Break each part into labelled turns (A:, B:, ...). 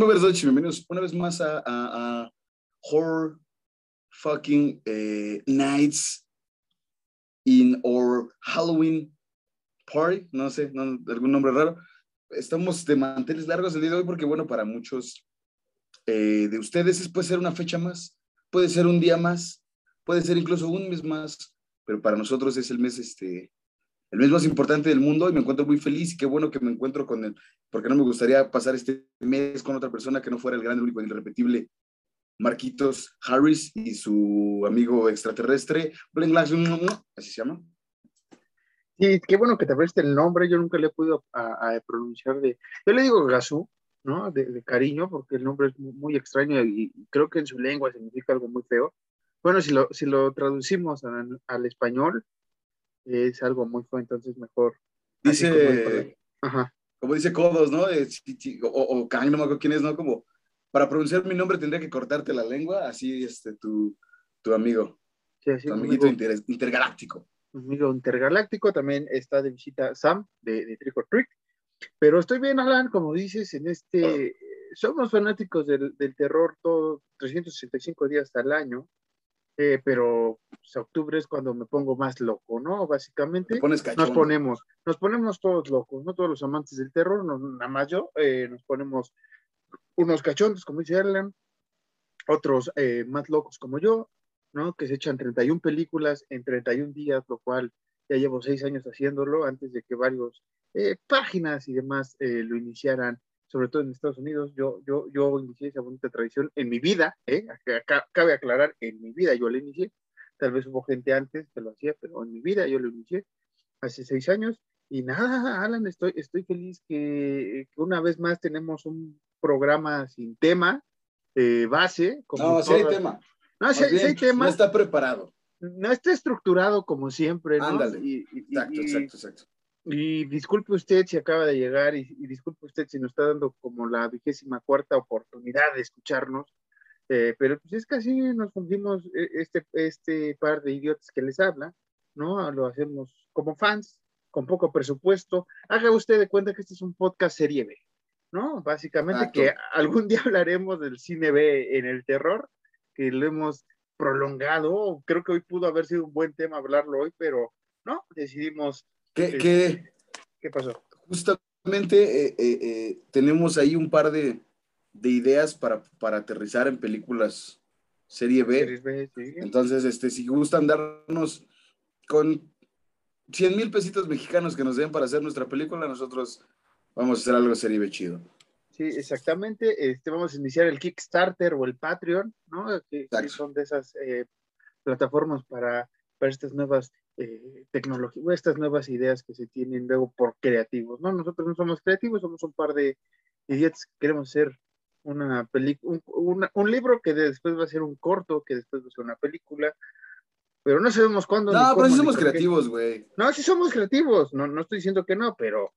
A: muy buenas noches, bienvenidos una vez más a, Horror Fucking eh, Nights in or Halloween Party, no sé, algún nombre raro. Estamos de manteles largos el día de hoy porque, bueno, para muchos eh, de ustedes puede ser una fecha más, puede ser un día más, puede ser incluso un mes más, pero para nosotros es el mes, este, el mes más importante del mundo y me encuentro muy feliz y qué bueno que me encuentro con él, porque no me gustaría pasar este mes con otra persona que no fuera el gran, único, irrepetible Marquitos Harris y su amigo extraterrestre, así se llama.
B: Sí, qué bueno que te apreste el nombre, yo nunca le he podido a, pronunciar de, yo le digo Gazú, ¿no? De, cariño, porque el nombre es muy, extraño y, creo que en su lengua significa algo muy feo. Bueno, si lo, si lo traducimos al, español, es algo muy feo, entonces mejor.
A: Dice, como, dice Codos, ¿no? o, o no me acuerdo quién es, ¿no? Como, para pronunciar mi nombre tendría que cortarte la lengua, así este, tu, tu amigo. Sí, así tu amiguito intergaláctico.
B: Amigo intergaláctico, también está de visita Sam de, de Trick or Trick. Pero estoy bien, Alan, como dices, en este, somos fanáticos del, del terror todo 365 días al año, eh, pero pues, octubre es cuando me pongo más loco, ¿no? Básicamente nos ponemos, nos ponemos todos locos, no todos los amantes del terror, no, nada más yo, eh, nos ponemos unos cachondos, como dice Alan, otros eh, más locos como yo, ¿no? Que se echan 31 películas en 31 días, lo cual ya llevo seis años haciéndolo antes de que varios eh, páginas y demás eh, lo iniciaran, sobre todo en Estados Unidos. Yo, yo, yo inicié esa bonita tradición en mi vida, ¿eh? cabe aclarar, en mi vida yo lo inicié. Tal vez hubo gente antes que lo hacía, pero en mi vida yo lo inicié hace seis años. Y nada, Alan, estoy, estoy feliz que, que una vez más tenemos un programa sin tema, eh, base.
A: Como no, si hay tema.
B: No, si, hay tema.
A: No está preparado.
B: No está estructurado como siempre. ¿no?
A: Ándale. Y, exacto, exacto, exacto.
B: Y disculpe usted si acaba de llegar y, disculpe usted si nos está dando como la vigésima cuarta oportunidad de escucharnos. Eh, pero pues es que así nos fundimos eh, este, este par de idiotas que les habla, ¿no? Lo hacemos como fans, con poco presupuesto. Haga usted de cuenta que este es un podcast serie B. ¿no? Básicamente que algún día hablaremos del cine B en el terror, que lo hemos prolongado. Creo que hoy pudo haber sido un buen tema hablarlo hoy, pero no, decidimos.
A: ¿Qué, este, qué,
B: ¿qué pasó?
A: Justamente eh, eh, eh, tenemos ahí un par de, de ideas para, para, aterrizar en películas serie B. Entonces, este, si gustan darnos con 100 mil pesitos mexicanos que nos den para hacer nuestra película, nosotros Vamos a hacer algo serie chido.
B: Sí, exactamente. Este, vamos a iniciar el Kickstarter o el Patreon, ¿no? Que, son de esas eh, plataformas para, para estas nuevas eh, tecnologías, estas nuevas ideas que se tienen luego por creativos, ¿no? Nosotros no somos creativos, somos un par de idiotas que queremos hacer una película, un, un, libro que después va a ser un corto, que después va a ser una película, pero no sabemos cuándo.
A: No, pero sí somos creativos, güey.
B: No, sí somos creativos, no, no estoy diciendo que no, pero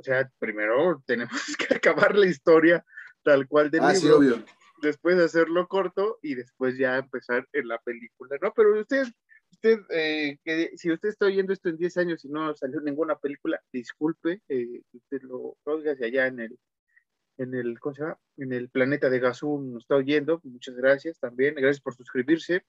B: o sea, primero tenemos que acabar la historia tal cual del
A: ah,
B: libro.
A: Sí, obvio.
B: Después hacerlo corto y después ya empezar en la película, ¿no? Pero usted, usted, eh, que si usted está oyendo esto en 10 años y no salió ninguna película, disculpe, eh, usted lo oiga si allá en el, en el, ¿cómo se llama? En el planeta de Gazú nos está oyendo, muchas gracias también, gracias por suscribirse,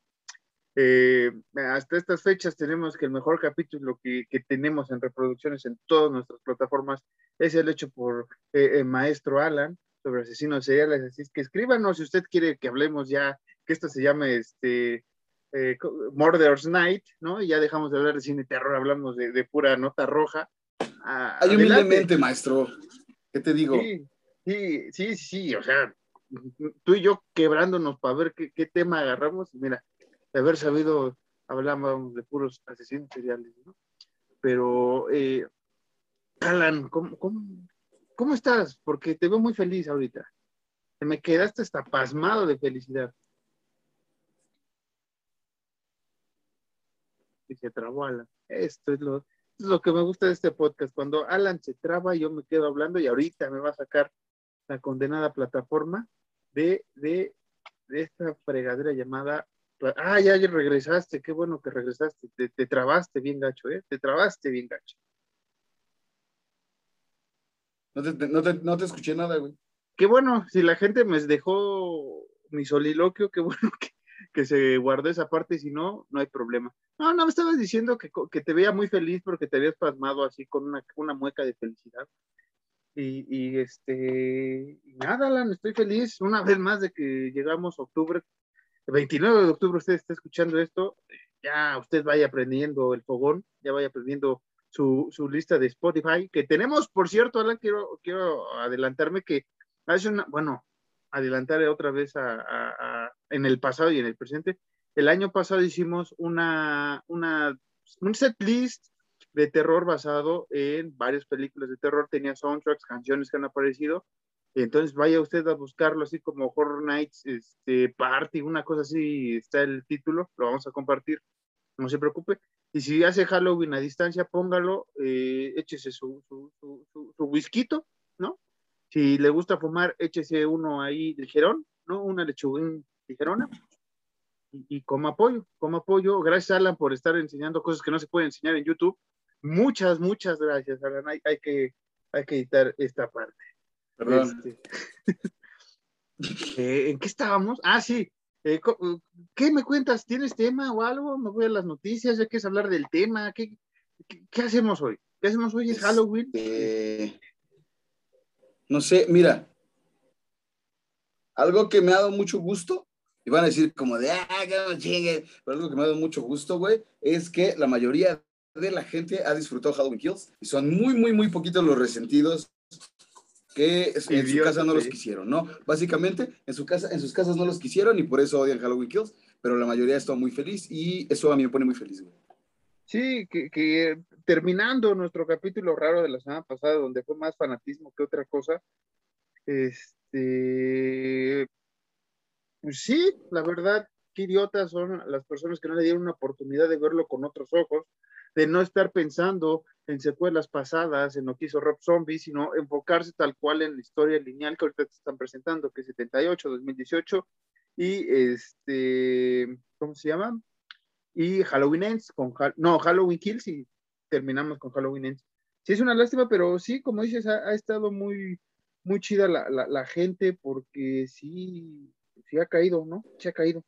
B: eh, hasta estas fechas tenemos que el mejor capítulo que, que, tenemos en reproducciones en todas nuestras plataformas es el hecho por eh, el maestro Alan sobre asesinos seriales. Así es que escríbanos si usted quiere que hablemos ya, que esto se llame este, eh, Murder's Night, ¿no? Y ya dejamos de hablar de cine terror, hablamos de, de pura nota roja.
A: Ah, Hay humildemente, maestro. ¿Qué te digo?
B: Sí, sí, sí, sí, o sea, tú y yo quebrándonos para ver qué, qué tema agarramos. Mira, de haber sabido, hablábamos de puros asesinos seriales, ¿no? Pero, eh, Alan, ¿cómo, cómo, estás? Porque te veo muy feliz ahorita. Te me quedaste hasta pasmado de felicidad. Y se trabó Alan. Esto es lo, esto es lo que me gusta de este podcast. Cuando Alan se traba, yo me quedo hablando y ahorita me va a sacar la condenada plataforma de, de, de esta fregadera llamada Ah, ya, ya regresaste, qué bueno que regresaste. Te, trabaste bien gacho, ¿eh? Te trabaste bien gacho.
A: No te, no te, no te escuché nada, güey.
B: qué bueno, si la gente me dejó mi soliloquio, qué bueno que, que se guardó esa parte, si no, no hay problema. No, no, me estabas diciendo que, que te veía muy feliz porque te habías pasmado así con una, una mueca de felicidad. Y, y este, nada, Alan, estoy feliz una vez más de que llegamos a octubre, el 29 de octubre usted está escuchando esto, ya usted vaya aprendiendo el fogón, ya vaya aprendiendo su, su, lista de Spotify, que tenemos, por cierto, Alan, quiero, quiero adelantarme que hace una, bueno, adelantar otra vez a, a, a, en el pasado y en el presente. El año pasado hicimos una, una, un set list de terror basado en varias películas de terror, tenía soundtracks, canciones que han aparecido. Entonces vaya usted a buscarlo así como Horror Nights este, Party, una cosa así, está el título, lo vamos a compartir, no se preocupe. Y si hace Halloween a distancia, póngalo, eh, échese su, su, su, su, su whisky, ¿no? Si le gusta fumar, échese uno ahí ligerón, ¿no? Una lechuga Y, y como apoyo, como apoyo. Gracias, Alan, por estar enseñando cosas que no se pueden enseñar en YouTube. Muchas, muchas gracias, Alan. Hay, hay que, hay que editar esta parte.
A: Perdón.
B: Este, eh, ¿En qué estábamos? Ah, sí. Eh, ¿Qué me cuentas? ¿Tienes tema o algo? Me voy a las noticias, ya quieres hablar del tema. ¿Qué, qué, qué hacemos hoy? ¿Qué hacemos hoy? ¿Es Halloween?
A: Este... No sé, mira. Algo que me ha dado mucho gusto, y van a decir como de, ah, que no chingue, pero algo que me ha dado mucho gusto, güey, es que la mayoría de la gente ha disfrutado Halloween Kills y son muy, muy, muy poquitos los resentidos que en su casa no los quisieron, ¿no? Básicamente, en, su casa, en sus casas no los quisieron y por eso odian Halloween Kills, pero la mayoría está muy feliz y eso a mí me pone muy feliz, güey.
B: Sí, que, que, terminando nuestro capítulo raro de la semana pasada, donde fue más fanatismo que otra cosa, este, pues sí, la verdad, qué idiotas son las personas que no le dieron una oportunidad de verlo con otros ojos, de no estar pensando en secuelas pasadas, en lo que hizo Rob Zombie, sino enfocarse tal cual en la historia lineal que ahorita te están presentando, que es 78, 2018, y este, ¿cómo se llama? Y Halloween Ends, con, no, Halloween Kills, y terminamos con Halloween Ends. Sí, es una lástima, pero sí, como dices, ha, estado muy, muy chida la, la, gente, porque sí, sí ha caído, ¿no? Sí ha caído.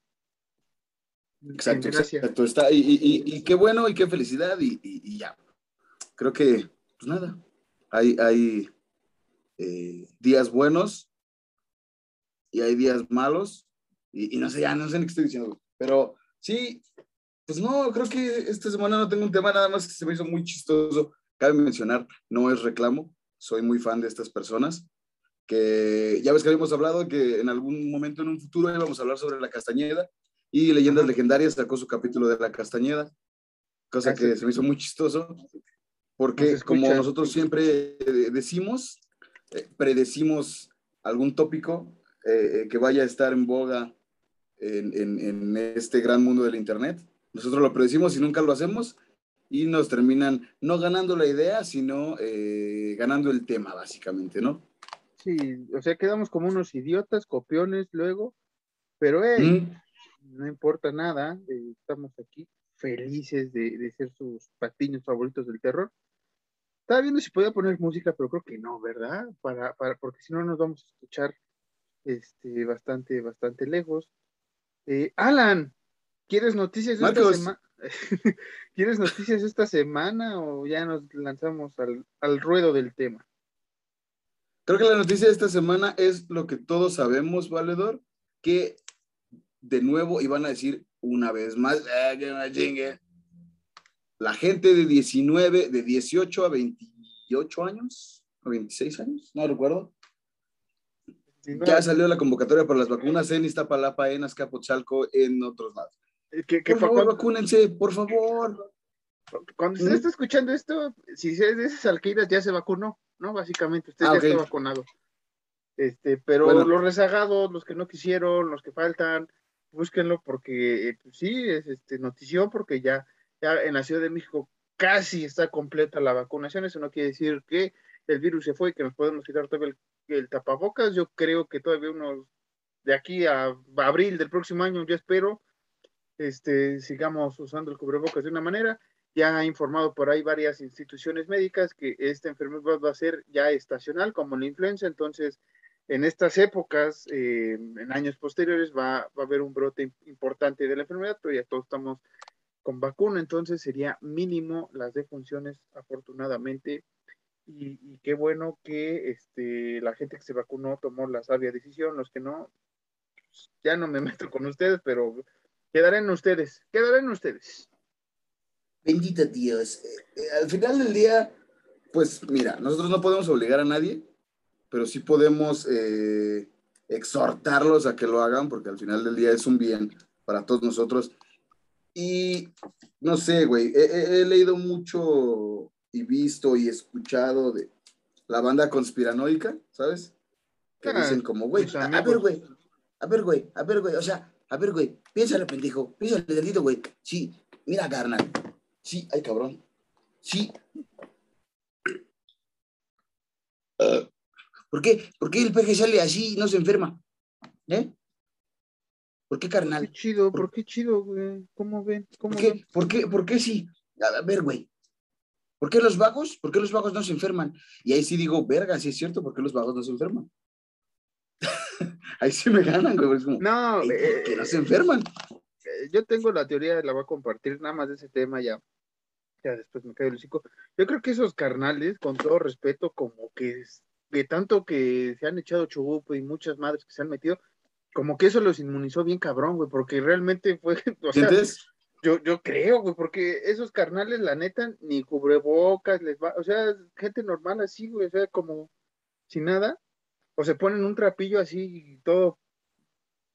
A: Exacto, exacto. Está, y, y, y, qué bueno y qué felicidad y, y ya. Creo que, pues nada, hay, hay eh, días buenos y hay días malos y, no sé, ya no sé ni qué estoy diciendo, pero sí, pues no, creo que esta semana no tengo un tema nada más que se me hizo muy chistoso. Cabe mencionar, no es reclamo, soy muy fan de estas personas que ya ves que habíamos hablado que en algún momento en un futuro íbamos a hablar sobre la Castañeda y Leyendas Legendarias sacó su capítulo de la Castañeda, cosa que se me hizo muy chistoso, porque como nosotros siempre decimos, eh, predecimos algún tópico eh, que vaya a estar en boga en, en, en, este gran mundo del Internet. Nosotros lo predecimos y nunca lo hacemos y nos terminan no ganando la idea, sino eh, ganando el tema, básicamente, ¿no?
B: O sea, quedamos como unos idiotas, copiones luego, pero hey, mm no importa nada, eh, estamos aquí felices de, de, ser sus patiños favoritos del terror. Estaba viendo si podía poner música, pero creo que no, ¿verdad? Para, para, porque si no nos vamos a escuchar este, bastante, bastante lejos. Eh, Alan, ¿quieres noticias de esta semana? ¿Quieres noticias esta semana o ya nos lanzamos al, al ruedo del tema?
A: Creo que la noticia de esta semana es lo que todos sabemos, Valedor, que de nuevo y van a decir una vez más, eh, que chingue. La gente de 19, de 18 a 28 años, o 26 años, no recuerdo. Ya salió la convocatoria para las vacunas en Iztapalapa, en Azcapotzalco, en otros lados.
B: Eh, ¿Qué, qué
A: por favor, cuando, vacúnense, por favor.
B: Cuando usted ¿Mm? está escuchando esto, si es de esas alquidas ya se vacunó, ¿no? Básicamente, usted ah, ya okay. está vacunado. Este, pero bueno. los rezagados, los que no quisieron, los que faltan, búsquenlo porque eh, pues, sí, es este, notición porque ya, ya en la Ciudad de México casi está completa la vacunación. Eso no quiere decir que el virus se fue y que nos podemos quitar todo el, el tapabocas. Yo creo que todavía unos de aquí a abril del próximo año, yo espero, este, sigamos usando el cubrebocas de una manera. Ya ha informado por ahí varias instituciones médicas que esta enfermedad va a ser ya estacional como la influenza, entonces en estas épocas, eh, en años posteriores, va, a haber un brote importante de la enfermedad, pero ya todos estamos con vacuna, entonces sería mínimo las defunciones, afortunadamente. Y, qué bueno que este, la gente que se vacunó tomó la sabia decisión, los que no, pues, ya no me meto con ustedes, pero quedarán ustedes, quedarán ustedes.
A: Bendito Dios. Eh, eh, al final del día, pues mira, nosotros no podemos obligar a nadie, pero sí podemos eh, exhortarlos a que lo hagan, porque al final del día es un bien para todos nosotros. Y no sé, güey, he, leído mucho y visto y escuchado de la banda conspiranoica, ¿sabes? Que ah, dicen como, güey, a, ver, güey, a ver, güey, a ver, güey, o sea, a ver, güey, piénsale, pendejo, piénsale, delito, güey. Sí, mira, carnal. Sí, ay, cabrón. Sí. Uh, ¿Por qué? ¿Por qué el peje sale así y no se enferma? ¿Eh? ¿Por qué, carnal?
B: Qué chido, ¿por qué chido, güey? ¿Cómo ven? ¿Cómo
A: ¿Por, qué? ¿Por qué? ¿Por qué sí? A ver, güey. ¿Por qué los vagos? ¿Por qué los vagos no se enferman? Y ahí sí digo, verga, sí es cierto, ¿por qué los vagos no se enferman? ahí sí me ganan, güey.
B: no,
A: ¿por qué no se enferman?
B: Eh, yo tengo la teoría, la voy a compartir nada más de ese tema ya. Ya después me cae el hocico. Yo creo que esos carnales, con todo respeto, como que de tanto que se han echado chubupo y muchas madres que se han metido, como que eso los inmunizó bien cabrón, güey, porque realmente fue, o sea, yo, yo creo, güey, porque esos carnales, la neta, ni cubrebocas les va, o sea, gente normal así, güey, o sea, como sin nada, o se ponen un trapillo así, todo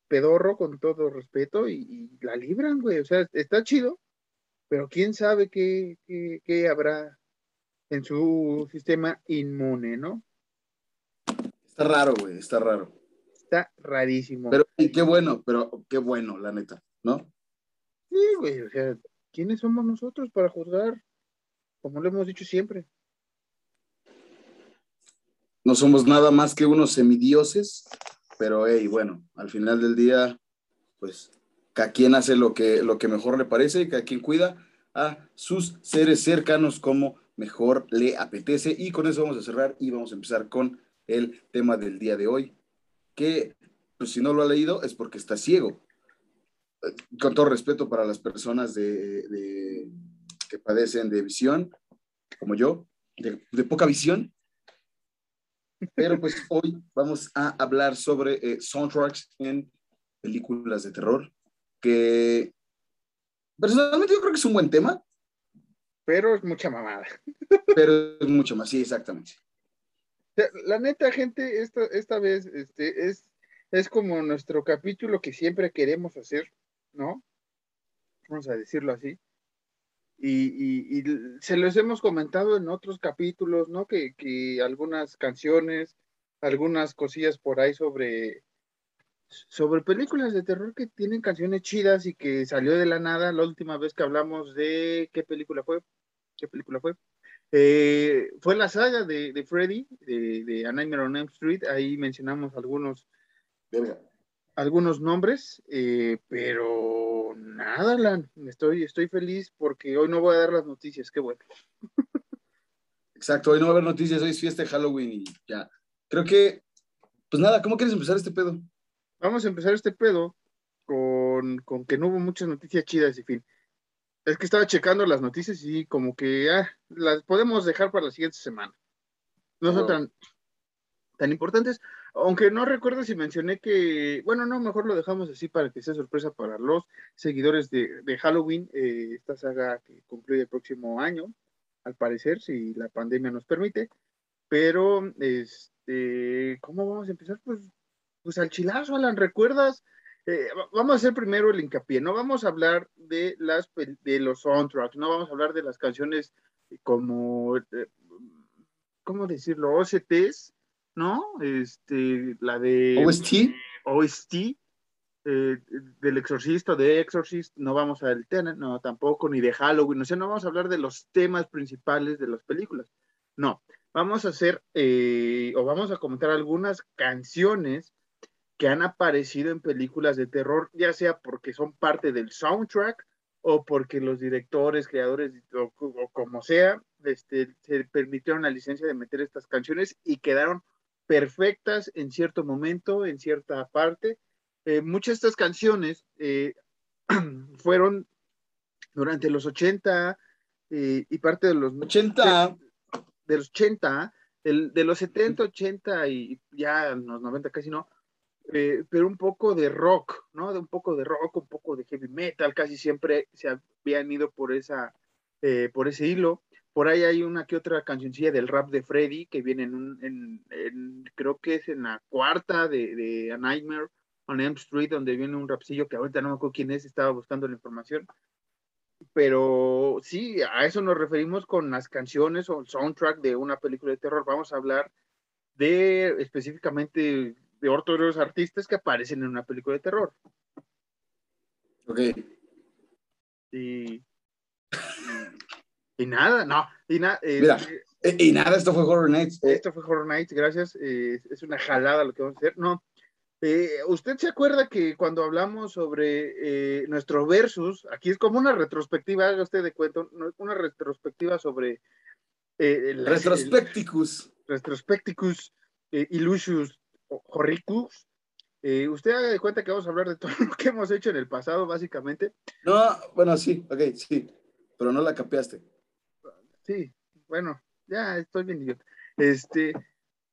B: pedorro, con todo respeto, y, la libran, güey, o sea, está chido, pero quién sabe qué, qué, qué habrá en su sistema inmune, ¿no?
A: Está raro, güey, está raro.
B: Está rarísimo.
A: Pero qué bueno, pero qué bueno, la neta, ¿no?
B: Sí, güey, o sea, ¿quiénes somos nosotros para juzgar? Como lo hemos dicho siempre.
A: No somos nada más que unos semidioses, pero hey, bueno, al final del día, pues cada quien hace lo que, lo que mejor le parece y cada quien cuida a sus seres cercanos como mejor le apetece. Y con eso vamos a cerrar y vamos a empezar con el tema del día de hoy, que pues, si no lo ha leído es porque está ciego. Con todo respeto para las personas de, que padecen de visión, como yo, de, poca visión, pero pues hoy vamos a hablar sobre eh, soundtracks en películas de terror, que personalmente yo creo que es un buen tema.
B: Pero es mucha mamada.
A: Pero es mucho más, sí, exactamente
B: la neta, gente, esta, esta vez este, es, es como nuestro capítulo que siempre queremos hacer, ¿no? Vamos a decirlo así. Y, se los hemos comentado en otros capítulos, ¿no? Que, que, algunas canciones, algunas cosillas por ahí sobre, sobre películas de terror que tienen canciones chidas y que salió de la nada la última vez que hablamos de qué película fue, qué película fue. Eh, fue la saga de, Freddy, de, de A Nightmare on Elm Street, ahí mencionamos algunos, algunos nombres, eh, pero nada, Lan, estoy, estoy feliz porque hoy no voy a dar las noticias, qué bueno.
A: Exacto, hoy no va a haber noticias, hoy es fiesta de Halloween y ya. Creo que, pues nada, ¿cómo quieres empezar este pedo?
B: Vamos a empezar este pedo con, con que no hubo muchas noticias chidas y fin. Es que estaba checando las noticias y como que ah, las podemos dejar para la siguiente semana. No son tan, tan importantes, aunque no recuerdo si mencioné que, bueno, no, mejor lo dejamos así para que sea sorpresa para los seguidores de, Halloween, eh, esta saga que concluye el próximo año, al parecer, si la pandemia nos permite. Pero, este, ¿cómo vamos a empezar? Pues, pues al chilazo, Alan, ¿recuerdas? Eh, vamos a hacer primero el hincapié, no vamos a hablar de las de los soundtracks, no vamos a hablar de las canciones como, eh, ¿cómo decirlo? OSTs, ¿no? Este, la de
A: OST,
B: OST eh, del Exorcista, de Exorcist, no vamos a del Tenet, no, tampoco, ni de Halloween, o sea, no vamos a hablar de los temas principales de las películas, no, vamos a hacer, o vamos a comentar algunas canciones que han aparecido en películas de terror, ya sea porque son parte del soundtrack o porque los directores, creadores o, como sea, este, se permitieron la licencia de meter estas canciones y quedaron perfectas en cierto momento, en cierta parte. Eh, muchas de estas canciones eh, fueron durante los 80 eh, y parte de los
A: 80.
B: De, los 80, de los 70, 80 y ya los 90 casi no, pero un poco de rock, ¿no? De un poco de rock, un poco de heavy metal, casi siempre se habían ido por, esa, por ese hilo. Por ahí hay una que otra cancioncilla del rap de Freddy que viene en, en, creo que es en la cuarta de, de A Nightmare on Elm Street, donde viene un rapcillo que ahorita no me acuerdo quién es, estaba buscando la información. Pero sí, a eso nos referimos con las canciones o el soundtrack de una película de terror. Vamos a hablar de específicamente de otros artistas que aparecen en una película de terror.
A: Ok.
B: Y, y, nada, no, y, nada
A: eh, Mira, eh, y nada, esto fue Horror Nights.
B: Esto fue Horror Nights, gracias. Eh, es una jalada lo que vamos a hacer. No, eh, ¿Usted se acuerda que cuando hablamos sobre eh, nuestro versus, aquí es como una retrospectiva, haga usted de cuento, una retrospectiva sobre...
A: Eh, retrospecticus.
B: retrospecticus illusius horricus. usted haga de cuenta que vamos a hablar de todo lo que hemos hecho en el pasado, básicamente.
A: No, bueno, sí, ok, sí, pero no la capeaste.
B: Sí, bueno, ya estoy bien idiota. Este,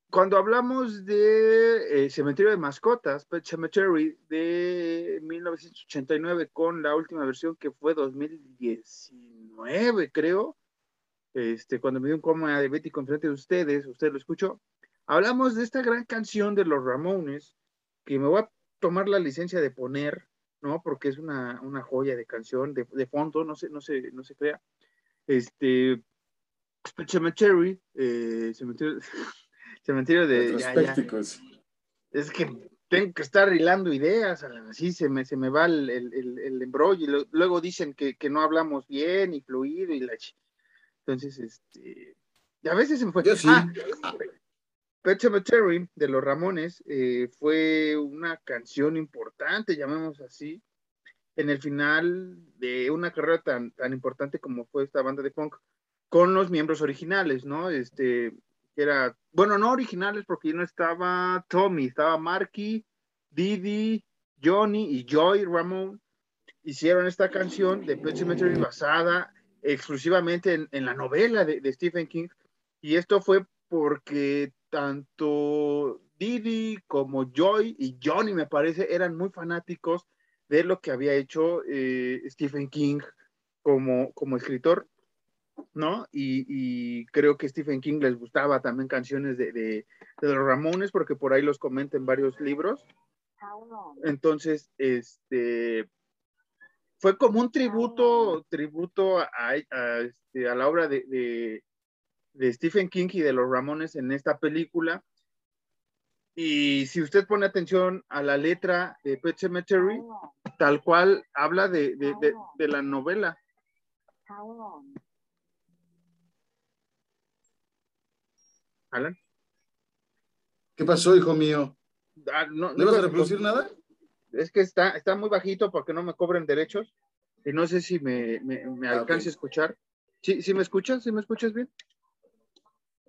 B: cuando hablamos de eh, Cementerio de Mascotas, Pet Cemetery de 1989 con la última versión que fue 2019, creo, este, cuando me dio un coma diabético enfrente de ustedes, usted lo escuchó, hablamos de esta gran canción de los Ramones, que me voy a tomar la licencia de poner, ¿no? Porque es una, una joya de canción, de, de, fondo, no se, no, se, no se crea. Este, Cemetery, eh, Cementerio... cementerio de... Es que tengo que estar hilando ideas, así se me, se me va el, el, el, embrollo y luego dicen que, que, no hablamos bien y fluido y la... Entonces, este... a veces se me fue...
A: Yo sí.
B: Ah, Pet Cemetery de los Ramones eh, fue una canción importante, llamemos así, en el final de una carrera tan, tan importante como fue esta banda de punk, con los miembros originales, ¿no? Este, era, bueno, no originales porque no estaba Tommy, estaba Marky, Didi, Johnny y Joy Ramón. Hicieron esta canción de Pet Cemetery basada exclusivamente en, la novela de, Stephen King. Y esto fue porque tanto Didi como Joy y Johnny, me parece, eran muy fanáticos de lo que había hecho eh, Stephen King como, como escritor. ¿No? Y, creo que Stephen King les gustaba también canciones de, los Ramones, porque por ahí los comenta en varios libros. Entonces, este, fue como un tributo, tributo a, este, la obra de, Stephen King y de los Ramones en esta película. Y si usted pone atención a la letra de Pet Cemetery, tal cual habla de, de la novela. Alan.
A: ¿Qué pasó, hijo mío?
B: Ah, no,
A: ¿No, vas a reproducir nada?
B: Es que está, está muy bajito porque no me cobren derechos y no sé si me, me, ah, alcance a escuchar. ¿Sí, ¿Sí me escuchas? ¿Sí me escuchas bien?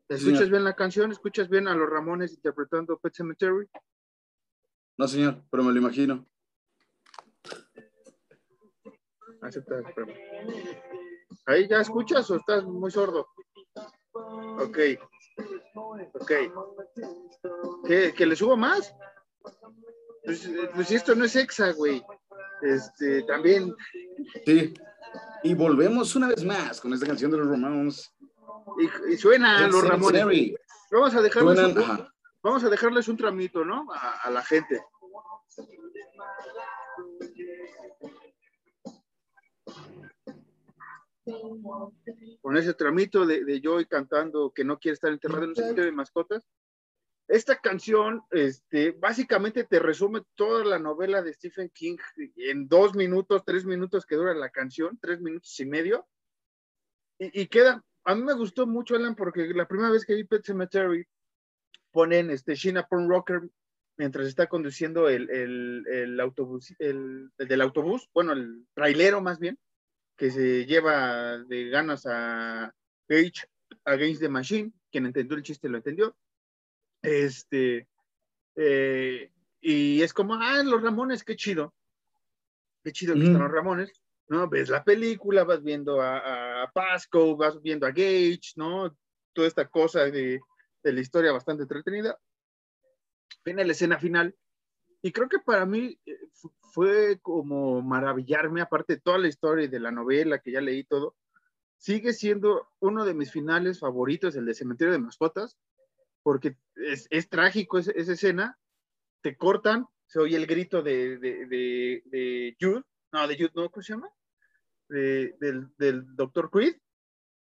B: ¿Escuchas bien la canción? ¿Escuchas bien a los Ramones interpretando Pet Cemetery?
A: No, señor, pero me lo imagino.
B: Acepta, ¿Ahí ya escuchas o estás muy sordo? Ok. Ok. ¿Que, le subo más? Pues, pues, esto no es exa, güey. Este, también.
A: Sí. Y volvemos una vez más con esta canción de los Ramones.
B: Y, suena los Ramones. Vamos a dejarles, un, vamos a dejarles un tramito, ¿no? a la gente. Con ese tramito de, de Joy cantando que no quiere estar enterrado en un sitio de mascotas. Esta canción, este, básicamente te resume toda la novela de Stephen King en dos minutos, tres minutos que dura la canción, tres minutos y medio. Y, queda, a mí me gustó mucho, Alan, porque la primera vez que vi Pet Cemetery, ponen este, Sheena Pond Rocker mientras está conduciendo el, el, el autobús, el, el, del autobús, bueno, el trailero más bien, que se lleva de ganas a Gage Against the Machine, quien entendió el chiste lo entendió. Este, eh, y es como, ah, los Ramones, qué chido. Qué chido que están los Ramones. ¿no? Ves la película, vas viendo a, a, Pasco, vas viendo a Gage, ¿no? Toda esta cosa de, de la historia bastante entretenida. Viene la escena final. Y creo que para mí eh, fue como maravillarme, aparte de toda la historia y de la novela que ya leí todo, sigue siendo uno de mis finales favoritos, el de Cementerio de Mascotas, porque es, es trágico esa, esa, escena, te cortan, se oye el grito de, de, de, de Jude, no, de Jude, no, ¿cómo se llama? del, del Dr. Creed,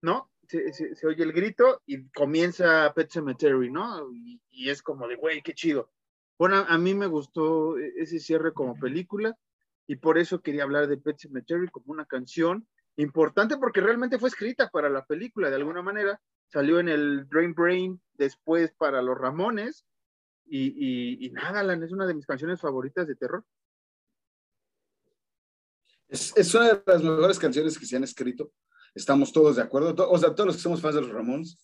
B: ¿no? Se, se, se, oye el grito y comienza Pet Cemetery, ¿no? Y, y es como de, güey, qué chido. Bueno, a mí me gustó ese cierre como película y por eso quería hablar de Pet Cemetery como una canción importante porque realmente fue escrita para la película de alguna manera. Salió en el Drain Brain después para los Ramones y, y, y nada, Alan, es una de mis canciones favoritas de terror.
A: Es, es, una de las mejores canciones que se han escrito. Estamos todos de acuerdo. O sea, todos los que somos fans de los Ramones.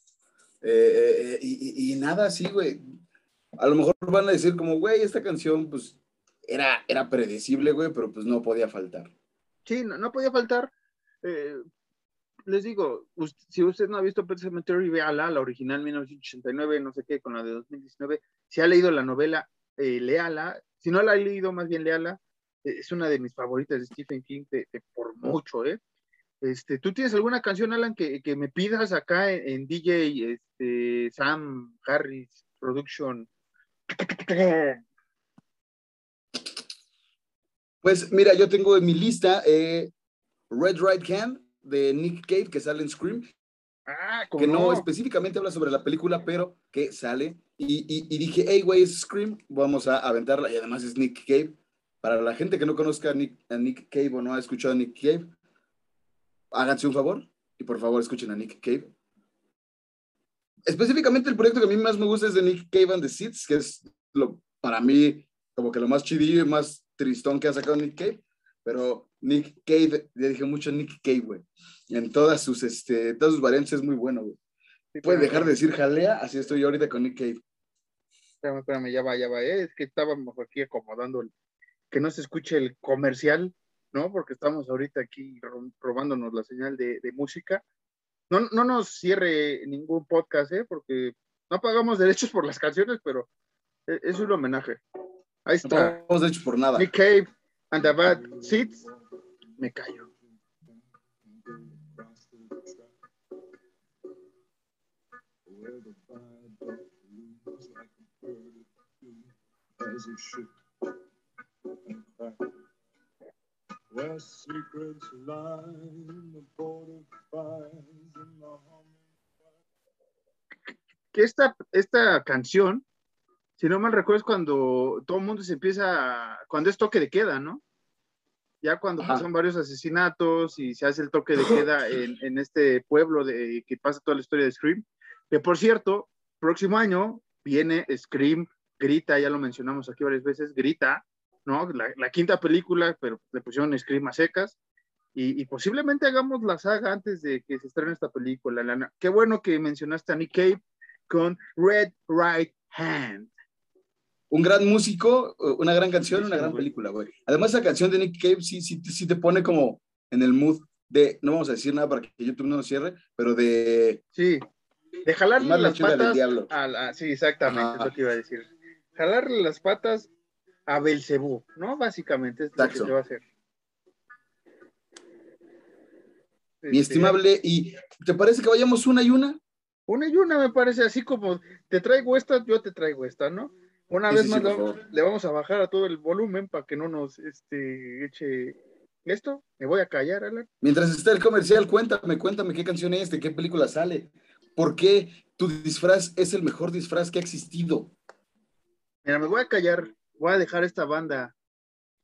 A: Eh, eh, y, y, nada así, güey. A lo mejor van a decir como, güey, esta canción, pues, era, era predecible, güey, pero pues no podía faltar.
B: Sí, no, no podía faltar. Eh, les digo, usted, si usted no ha visto Pet Cemetery, véala, la original 1989, no sé qué, con la de 2019. Si ha leído la novela, eh, léala. Si no la ha leído, más bien léala es una de mis favoritas de Stephen King, de por mucho, ¿eh? Este, ¿Tú tienes alguna canción, Alan, que, que me pidas acá en, en, DJ este, Sam Harris Production?
A: Pues mira, yo tengo en mi lista eh, Red Right Hand de Nick Cave, que sale en Scream.
B: Ah,
A: que no, no, específicamente habla sobre la película, pero que sale. Y, y, y dije, hey, güey, es Scream, vamos a aventarla. Y además es Nick Cave. Para la gente que no conozca a Nick, a Nick Cave o no ha escuchado a Nick Cave, háganse un favor y por favor escuchen a Nick Cave. Específicamente el proyecto que a mí más me gusta es de Nick Cave and the Seeds, que es lo, para mí como que lo más chidillo y más tristón que ha sacado Nick Cave. Pero Nick Cave, ya dije mucho Nick Cave, güey. En todas sus, este, todas sus variantes es muy bueno, güey. Sí, Puedes dejar de decir jalea, así estoy yo ahorita con Nick Cave.
B: Espérame, espérame, ya va, ya va. Eh. Es que estábamos aquí acomodando el, que no se escuche el comercial, ¿no? Porque estamos ahorita aquí robándonos la señal de, de música. No, no, nos cierre ningún podcast, ¿eh? Porque no pagamos derechos por las canciones, pero es, es un homenaje. Ahí está.
A: No pagamos derechos por nada.
B: Nick Cave and the Bad Seeds. Me callo. Where secrets lie in the border fires in the que esta, esta canción, si no mal recuerdo, es cuando todo el mundo se empieza, cuando es toque de queda, ¿no? Ya cuando Ajá. pasan varios asesinatos y se hace el toque de queda en, en, este pueblo de, que pasa toda la historia de Scream, que por cierto, próximo año viene Scream, grita, ya lo mencionamos aquí varias veces, grita, ¿no? La, la, quinta película, pero le pusieron Scream a secas. Y, y, posiblemente hagamos la saga antes de que se estrene esta película, Lana. Qué bueno que mencionaste a Nick Cave con Red Right Hand.
A: Un gran músico, una gran canción, una gran película, güey. Además, esa canción de Nick Cave sí, sí, sí te pone como en el mood de, no vamos a decir nada para que YouTube no nos cierre, pero de...
B: Sí, de jalarle las patas a la, sí, exactamente, Ajá. es lo que iba a decir. Jalarle las patas a Belcebú, ¿no? Básicamente es lo que se va a hacer.
A: Mi estimable, ¿y te parece que vayamos una y una?
B: Una y una me parece, así como te traigo esta, yo te traigo esta, ¿no? Una sí, vez sí, más sí, le vamos a bajar a todo el volumen para que no nos este, eche esto. Me voy a callar, Alan.
A: Mientras está el comercial, cuéntame, cuéntame qué canción es, de qué película sale. ¿Por qué tu disfraz es el mejor disfraz que ha existido?
B: Mira, me voy a callar voy a dejar esta banda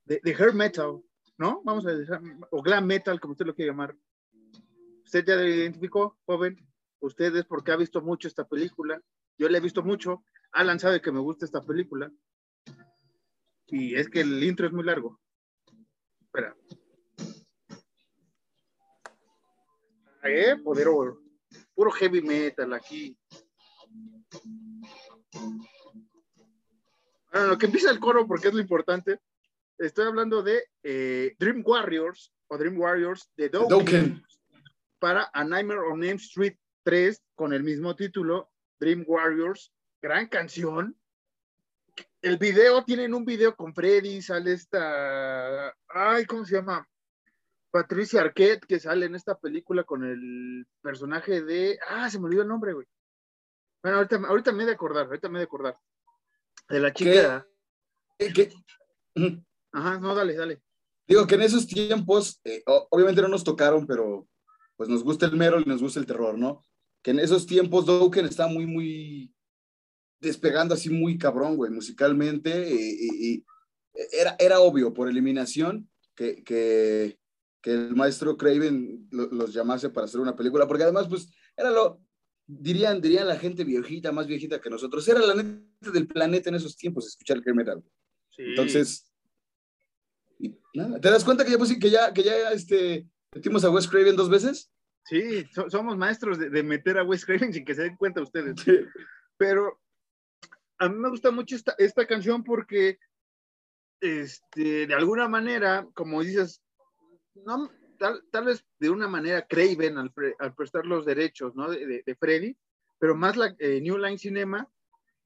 B: de, de hair metal, ¿no? Vamos a dejar, o glam metal, como usted lo quiere llamar. ¿Usted ya lo identificó, joven? Usted es porque ha visto mucho esta película. Yo le he visto mucho. Alan sabe que me gusta esta película. Y es que el intro es muy largo. Espera. ¿Eh? Puro heavy metal aquí. Bueno, lo que empieza el coro, porque es lo importante. Estoy hablando de eh, Dream Warriors o Dream Warriors de Dokken,
A: Dokken.
B: para A Nightmare on Elm Street 3 con el mismo título, Dream Warriors. Gran canción. El video, tienen un video con Freddy, sale esta. Ay, ¿cómo se llama? Patricia Arquette, que sale en esta película con el personaje de. Ah, se me olvidó el nombre, güey. Bueno, ahorita, ahorita me he de acordar, ahorita me he de acordar. De la chica.
A: Ujú.
B: Ajá, no, dale, dale.
A: Digo que en esos tiempos, eh, obviamente no nos tocaron, pero pues nos gusta el mero y nos gusta el terror, ¿no? Que en esos tiempos Dokken está muy, muy despegando así muy cabrón, güey, musicalmente. eh, y, y era, era obvio por eliminación que, que, que el maestro Craven lo- los llamase para hacer una película, porque además, pues, era lo, dirían, dirían la gente viejita, más viejita que nosotros, era la neta del planeta en esos tiempos escuchar el metal.
B: Sí.
A: Entonces, y nada, ¿te das cuenta que ya, pues, que ya, que ya este, metimos a Wes Craven dos veces?
B: Sí, so- somos maestros de, de meter a Wes Craven sin que se den cuenta ustedes. Pero a mí me gusta mucho esta, esta canción porque, este, de alguna manera, como dices, no, tal, tal vez de una manera Craven al, pre- al prestar los derechos ¿no? de, de- de Freddy, pero más la eh, New Line Cinema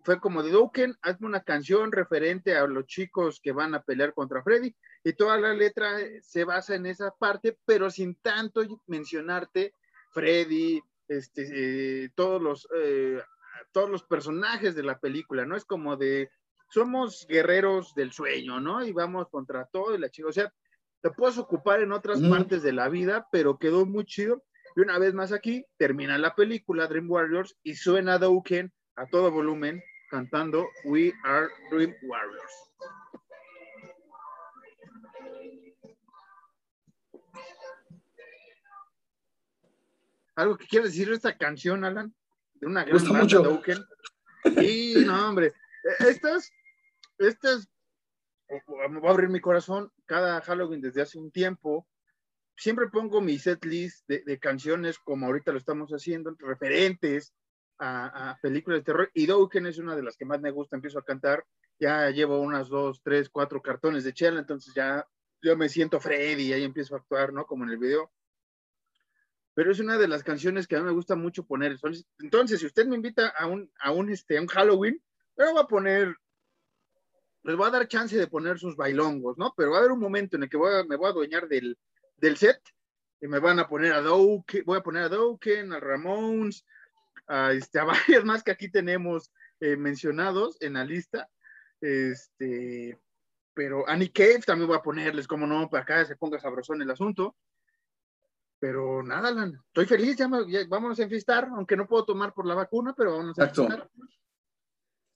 B: fue como de Dokken, hazme una canción referente a los chicos que van a pelear contra Freddy, y toda la letra eh, se basa en esa parte, pero sin tanto mencionarte Freddy, este, eh, todos los eh, todos los personajes de la película, ¿no? Es como de, somos guerreros del sueño, ¿no? Y vamos contra todo y la chica, o sea, te puedes ocupar en otras partes de la vida, pero quedó muy chido. Y una vez más aquí, termina la película Dream Warriors y suena Dokken a todo volumen cantando We Are Dream Warriors. ¿Algo que quieras decir de esta canción, Alan? De una gran banda,
A: mucho.
B: Dokken. Sí, no, hombre. Eh, Estas, estas, voy a abrir mi corazón, cada Halloween desde hace un tiempo, siempre pongo mi set list de, de canciones como ahorita lo estamos haciendo, referentes a, a películas de terror, y Dokken es una de las que más me gusta, empiezo a cantar, ya llevo unas dos, tres, cuatro cartones de chela, entonces ya, yo me siento Freddy, y ahí empiezo a actuar, ¿no? Como en el video pero es una de las canciones que a mí me gusta mucho poner. Entonces, si usted me invita a un, a un, este, a un Halloween, yo voy a poner, les voy a dar chance de poner sus bailongos, ¿no? Pero va a haber un momento en el que voy a- me voy a adueñar del, del set y me van a poner a Dokken, voy a poner a Dokken, a Ramones, a, este, a varios más que aquí tenemos eh, mencionados en la lista. Este, pero Annie Cave también voy a ponerles, como no, para acá se ponga sabrosón el asunto. Pero nada, Alan, estoy feliz, ya, me- ya vamos a enfiestar, aunque no puedo tomar por la vacuna, pero vamos a enfiestar.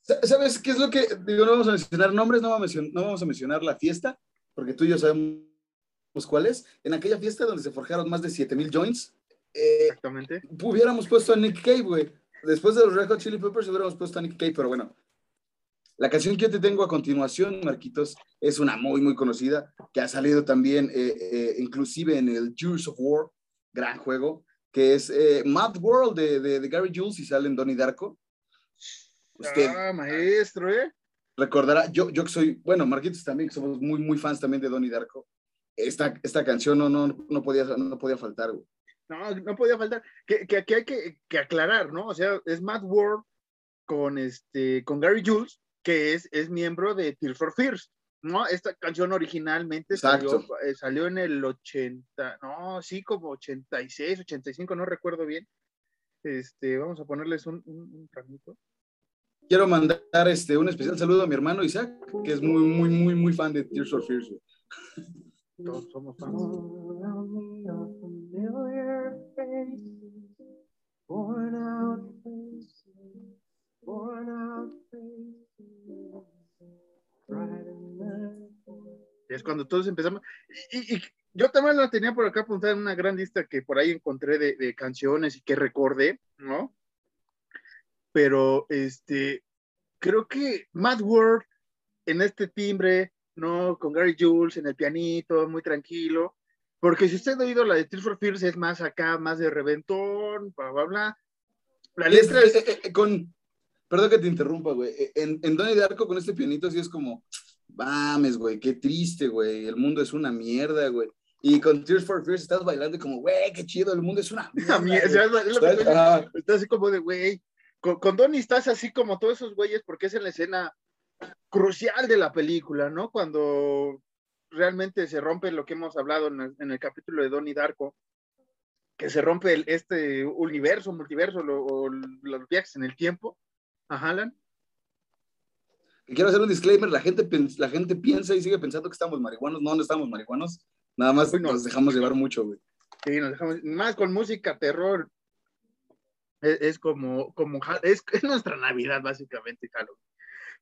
A: Sa- ¿Sabes qué es lo que, digo, no vamos a mencionar nombres, no vamos a mencionar, no vamos a mencionar la fiesta, porque tú y yo sabemos cuál es. En aquella fiesta donde se forjaron más de 7000 joints, eh,
B: Exactamente.
A: hubiéramos puesto a Nick Cave, güey. Después de los Red Hot Chili Peppers hubiéramos puesto a Nick Cave, pero bueno. La canción que yo te tengo a continuación, Marquitos, es una muy, muy conocida, que ha salido también, eh, eh, inclusive en el Gears of War, gran juego, que es eh, Mad World de, de- de Gary Jules y sale en Donnie Darko. Usted
B: Ah, maestro, ¿eh?
A: recordará, yo, yo que soy, bueno, Marquitos también, que somos muy, muy fans también de Donnie Darko. Esta, esta canción no, no, no, podía, no podía faltar, güey.
B: No, no podía faltar. Que, que aquí hay que, que aclarar, ¿no? O sea, es Matt Ward con, este, con Gary Jules, que es, es miembro de Tears for Fears, ¿no? Esta canción originalmente salió, eh, salió en el 80, no, sí, como 86, 85, no recuerdo bien. Este, vamos a ponerles un, un, un ramito.
A: Quiero mandar este, un especial saludo a mi hermano Isaac, que es muy, muy, muy, muy fan de Tears for Fears.
B: Todos somos fans. Es cuando todos empezamos. Y, y- yo también la tenía por acá apuntada en una gran lista que por ahí encontré de, de canciones y que recordé, ¿no? Pero este, creo que Mad World en este timbre, ¿no? Con Gary Jules en el pianito, muy tranquilo. Porque si usted ha oído la de Tears for Fears, es más acá, más de reventón, bla, bla, bla. La
A: Y es-
B: letra es.
A: eh, eh, con, perdón que te interrumpa, güey. En, en Donnie Darko con este pianito sí es como, mames, güey, qué triste, güey. El mundo es una mierda, güey. Y con Tears for Fears estás bailando y como, güey, qué chido, el mundo es una
B: A mí, o sea, es lo que
A: ¿Sabes?
B: estoy-
A: Ajá.
B: Estás así como de, güey. Con, con Donnie estás así como todos esos güeyes porque es en la escena crucial de la película, ¿no? Cuando realmente se rompe lo que hemos hablado en el, en el capítulo de Donnie Darko, que se rompe el- este universo, multiverso, lo- o los viajes en el tiempo. Ajá, Alan.
A: Quiero hacer un disclaimer, la gente, la gente piensa y sigue pensando que estamos marihuanos, no, no estamos marihuanos, nada más nos dejamos llevar mucho, güey.
B: Sí, nos dejamos, más con música, terror. Es, es como, como, es, es nuestra Navidad, básicamente, Halloween.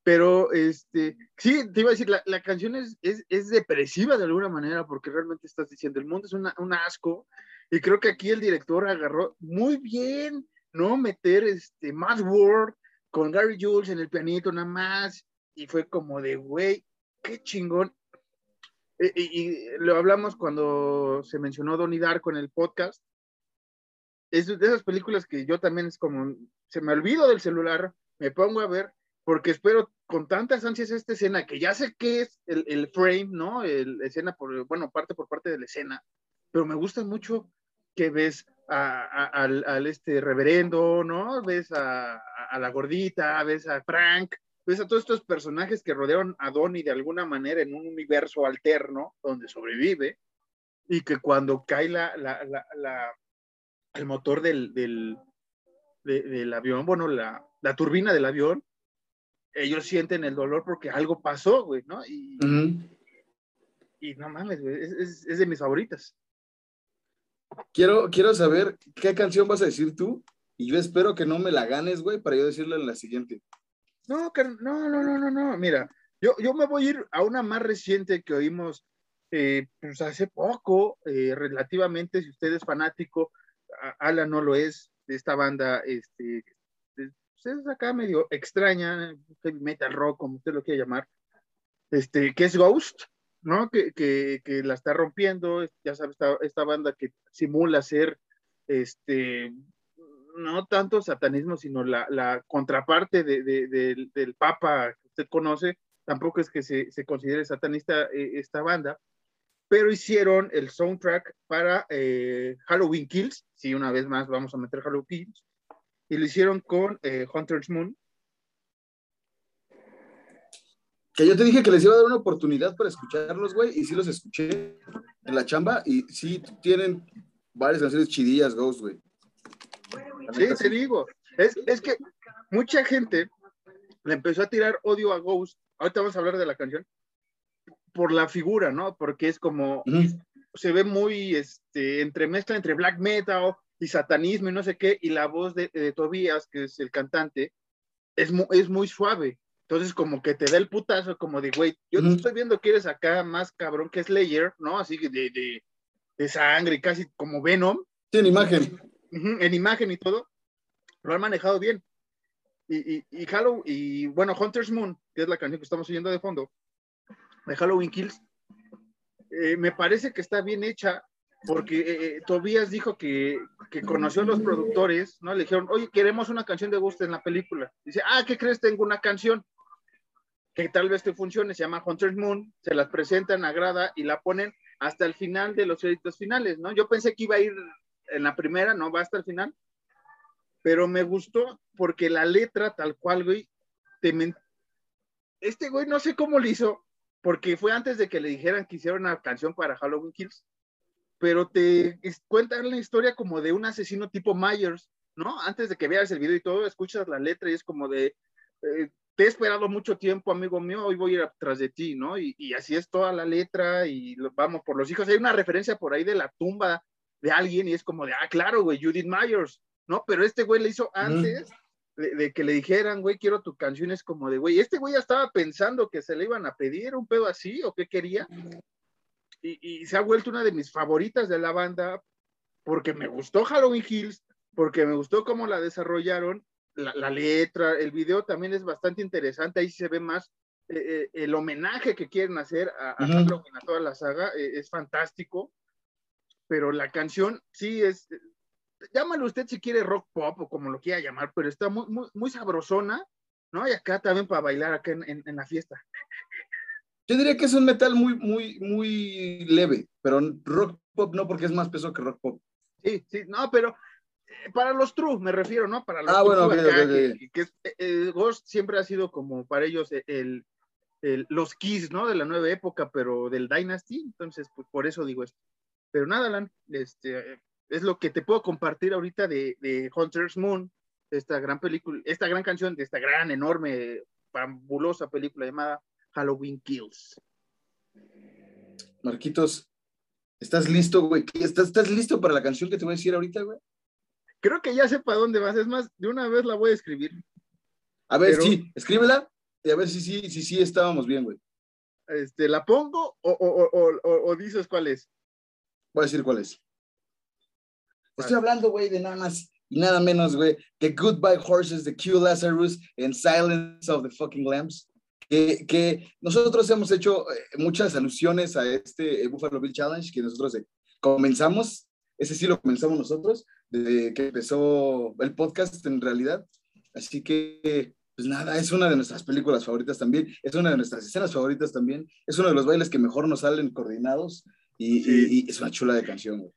B: Pero, este, sí, te iba a decir, la, la canción es, es, es depresiva de alguna manera, porque realmente estás diciendo, el mundo es una, un asco, y creo que aquí el director agarró muy bien, ¿no? Meter este, Mad World con Gary Jules en el pianito nada más, y fue como de, güey, qué chingón. Eh, Y, lo hablamos cuando se mencionó Donnie Darko en el podcast. Es de esas películas que yo también es como, se me olvido del celular, me pongo a ver, porque espero con tantas ansias esta escena, que ya sé que es el, el frame, ¿no? El, escena por, bueno, parte por parte de la escena, pero me gusta mucho que ves a- al, al este reverendo, ¿no? Ves a- a la gordita, ves a Frank, ves a todos estos personajes que rodearon a Donnie de alguna manera en un universo alterno donde sobrevive y que cuando cae la, la, la, la- el motor del, del, de- del avión, bueno, la, la turbina del avión, ellos sienten el dolor porque algo pasó, güey, ¿no? Y, y no mames, güey, es, es- es de mis favoritas.
A: Quiero, quiero saber qué canción vas a decir tú y yo espero que no me la ganes, güey, para yo decirla en la siguiente.
B: No, no, no, no, no, no. Mira, yo, yo me voy a ir a una más reciente que oímos eh, pues hace poco, eh, relativamente, si usted es fanático, a- Alan no lo es, de esta banda, este, pues, es acá medio extraña, heavy metal rock, como usted lo quiera llamar, este, que es Ghost, ¿no? Que, que, que la está rompiendo, ya sabes, esta, esta banda que simula ser, este, no tanto satanismo, sino la, la contraparte de- de- del- del Papa que usted conoce, tampoco es que se, se considere satanista eh, esta banda, pero hicieron el soundtrack para eh, Halloween Kills, sí, una vez más vamos a meter Halloween Kills, y lo hicieron con eh, Hunter's Moon.
A: Que yo te dije que les iba a dar una oportunidad para escucharlos, güey, y sí los escuché en la chamba y sí tienen varias canciones chidillas, Ghost, güey.
B: Sí, te digo, es, es que mucha gente le empezó a tirar odio a Ghost, ahorita vamos a hablar de la canción, por la figura, ¿no? Porque es como, se ve muy este, entremezcla entre black metal y satanismo y no sé qué, y la voz de, de Tobías, que es el cantante, es, mu- es muy suave. Entonces, como que te da el putazo, como de, güey, yo te estoy viendo que eres acá más cabrón que Slayer, ¿no? Así que de, de, de sangre, casi como Venom,
A: en imagen.
B: En imagen y todo, lo han manejado bien. Y, y, y Halloween, y bueno, Hunter's Moon, que es la canción que estamos oyendo de fondo, de Halloween Kills, eh, me parece que está bien hecha porque eh, eh, Tobías dijo que, que conoció a los productores, ¿no? Le dijeron, oye, queremos una canción de gusto en la película. Dice, ah, ¿qué crees? Tengo una canción que tal vez te funcione, se llama Hunter's Moon, se las presentan, agrada y la ponen hasta el final de los créditos finales, ¿no? Yo pensé que iba a ir en la primera, no va hasta el final, pero me gustó porque la letra tal cual, güey, te este güey no sé cómo lo hizo, porque fue antes de que le dijeran que hiciera una canción para Halloween Kills, pero te cuentan la historia como de un asesino tipo Myers, ¿no? Antes de que veas el video y todo, escuchas la letra y es como de, eh, te he esperado mucho tiempo, amigo mío, hoy voy a ir atrás de ti, ¿no? Y, y así es toda la letra y vamos por los hijos. Hay una referencia por ahí de la tumba de alguien y es como de, ah, claro, güey, Judith Myers, ¿no? Pero este güey le hizo antes de, de que le dijeran, güey, quiero tu canción, es como de, güey, este güey ya estaba pensando que se le iban a pedir un pedo así o qué quería. Y, y se ha vuelto una de mis favoritas de la banda porque me gustó Halloween Hills, porque me gustó cómo la desarrollaron, la, la letra, el video también es bastante interesante, ahí se ve más eh, eh, el homenaje que quieren hacer a, a. Halloween, a toda la saga, eh, es fantástico, pero la canción sí es, llámalo usted si quiere rock pop o como lo quiera llamar, pero está muy, muy, muy sabrosona ¿no? Y acá también para bailar acá en, en- en la fiesta.
A: Yo diría que es un metal muy, muy, muy leve, pero rock pop no, porque es más peso que rock pop.
B: Sí, sí, no, pero eh, para los true me refiero, ¿no? Para los
A: Ah, bueno,
B: true
A: ok,
B: acá, que- eh, eh, Ghost siempre ha sido como para ellos el, el- el- los Kiss, ¿no? De la nueva época, pero del Dynasty, entonces, pues por eso digo esto. Pero nada, Alan, este, es lo que te puedo compartir ahorita de, de Hunter's Moon, esta gran película, esta gran canción de esta gran, enorme, fabulosa película llamada Halloween Kills.
A: Marquitos, ¿estás listo, güey? ¿Qué- ¿Estás, ¿Estás listo para la canción que te voy a decir ahorita, güey?
B: Creo que ya sé para dónde vas, es más, de una vez la voy a escribir.
A: A ver,
B: Pero-
A: sí, escríbela y a ver si sí, si, sí estábamos bien, güey.
B: Este, ¿La pongo o- o- o- o dices cuál es?
A: Voy a decir cuál es. Estoy hablando, güey, de nada más y nada menos, güey, que Goodbye Horses de Q Lazarus en Silence of the Fucking Lambs. Que, que nosotros hemos hecho eh, muchas alusiones a este eh, Buffalo Bill Challenge que nosotros eh, comenzamos. Ese sí lo comenzamos nosotros, desde que empezó el podcast en realidad. Así que, pues nada, es una de nuestras películas favoritas también, es una de nuestras escenas favoritas también, es uno de los bailes que mejor nos salen coordinados y,
B: Sí.
A: y- y es una chula de canción, güey.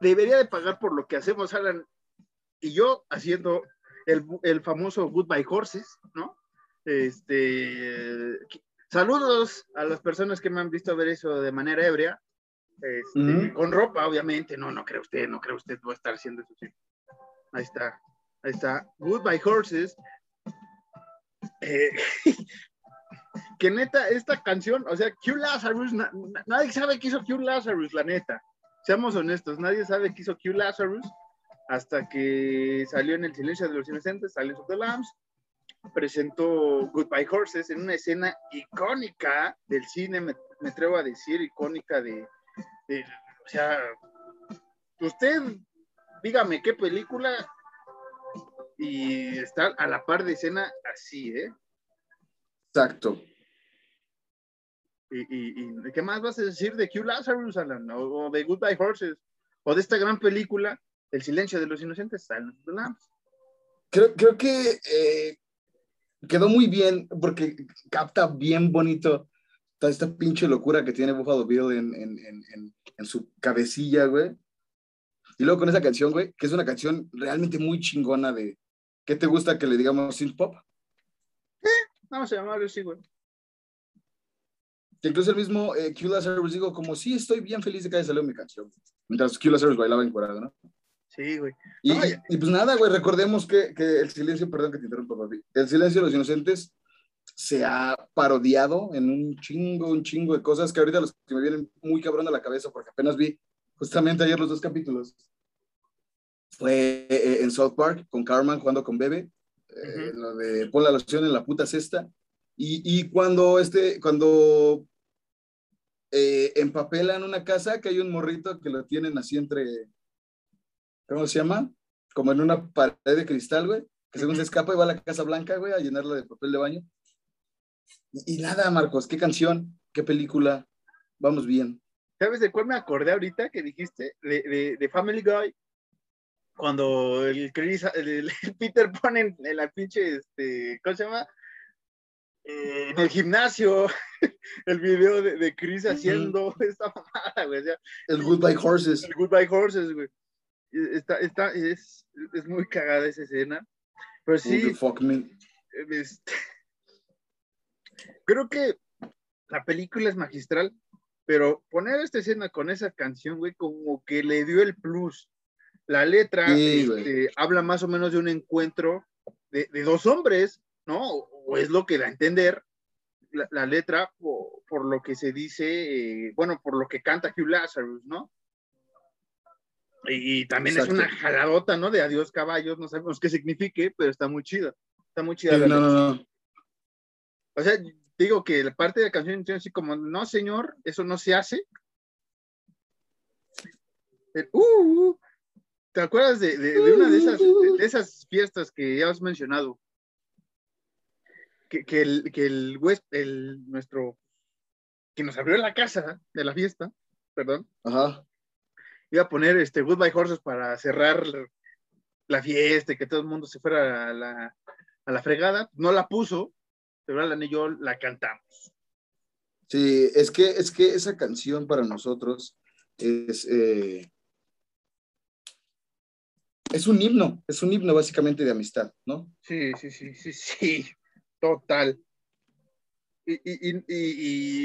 B: Debería de pagar por lo que hacemos, Alan. Y yo haciendo el, el famoso Goodbye Horses, ¿no? Este, saludos a las personas que me han visto ver eso de manera ebria. Este. Con ropa, obviamente. No, no cree usted, no cree usted, va a estar haciendo eso. sí. Ahí está, ahí está. Goodbye Horses. Eh, que neta, esta canción, o sea, Q Lazarus, na- na- nadie sabe qué hizo Q Lazarus, la neta. Seamos honestos, nadie sabe qué hizo Q Lazarus hasta que salió en El Silencio de los Inocentes, Silence of the Lambs, presentó Goodbye Horses en una escena icónica del cine, me, me atrevo a decir, icónica de, de- o sea, usted dígame qué película y está a la par de escena así, ¿eh?
A: Exacto.
B: Y, y- ¿qué más vas a decir de Q Lazarus, Alan? O, o de Goodbye Horses, o de esta gran película, El Silencio de los Inocentes, Silence of the Lambs.
A: Creo, creo que eh, quedó muy bien porque capta bien bonito toda esta pinche locura que tiene Buffalo Bill en, en, en, en, su cabecilla, güey. Y luego con esa canción, güey, que es una canción realmente muy chingona de... ¿Qué te gusta que le digamos synth pop?
B: Vamos a llamarlo así, güey.
A: Incluso el mismo eh, Q Lazarus digo como, sí, estoy bien feliz de que haya salido mi canción. Mientras Q Lazarus bailaba encuadrado, ¿no?
B: Sí, güey.
A: Y,
B: No,
A: y pues nada, güey, recordemos que, que el silencio, perdón que te interrumpa, papi, el silencio de los inocentes se ha parodiado en un chingo, un chingo de cosas que ahorita los que me vienen muy cabrón a la cabeza porque apenas vi justamente ayer los dos capítulos. Fue eh, en South Park con Carmen jugando con Bebe, eh,
B: Ujú.
A: lo de pon la loción en la puta cesta. Y, y cuando este, cuando eh, empapelan una casa, que hay un morrito que lo tienen así entre, ¿cómo se llama? Como en una pared de cristal, güey, que según se escapa y va a la Casa Blanca, güey, a llenarla de papel de baño. Y, y nada, Marcos, qué canción, qué película, vamos bien.
B: ¿Sabes de cuál me acordé ahorita que dijiste? De, de- de Family Guy. Cuando el, Chris, el, el Peter pone en, en la pinche, este, ¿cómo se llama? Eh, en el gimnasio, el video de, de Chris haciendo esta mamada, güey. o sea,
A: El Goodbye Horses.
B: el Goodbye Horses, güey. Está, está, es, es muy cagada esa escena. Pero sí,
A: the fuck me.
B: este, creo que la película es magistral, pero poner esta escena con esa canción, güey, como que le dio el plus. La letra
A: Sí,
B: este, habla más o menos de un encuentro de, de dos hombres, ¿no? O es lo que da a entender la, la letra por, por lo que se dice, eh, bueno, por lo que canta Hugh Lazarus, ¿no? Y, también
A: Exacto.
B: es una jaladota, ¿no? De adiós caballos, no sabemos qué signifique, pero está muy chida. Está muy chida.
A: Sí,
B: la
A: no,
B: letra.
A: no, no.
B: O sea, digo que la parte de la canción tiene así como, no, señor, eso no se hace. El, uh, uh. ¿Te acuerdas de, de- de una de esas, de esas fiestas que ya has mencionado? Que, que el, que el, el nuestro, que nos abrió la casa de la fiesta, perdón,
A: Ajá.
B: iba a poner este Goodbye Horses para cerrar la fiesta y que todo el mundo se fuera a la, a la fregada, no la puso, pero Alan y yo la cantamos.
A: Sí, es que, es que esa canción para nosotros es, eh, es un himno, es un himno básicamente de amistad, ¿no?
B: Sí, sí, sí, sí, sí, total. Y, y, y,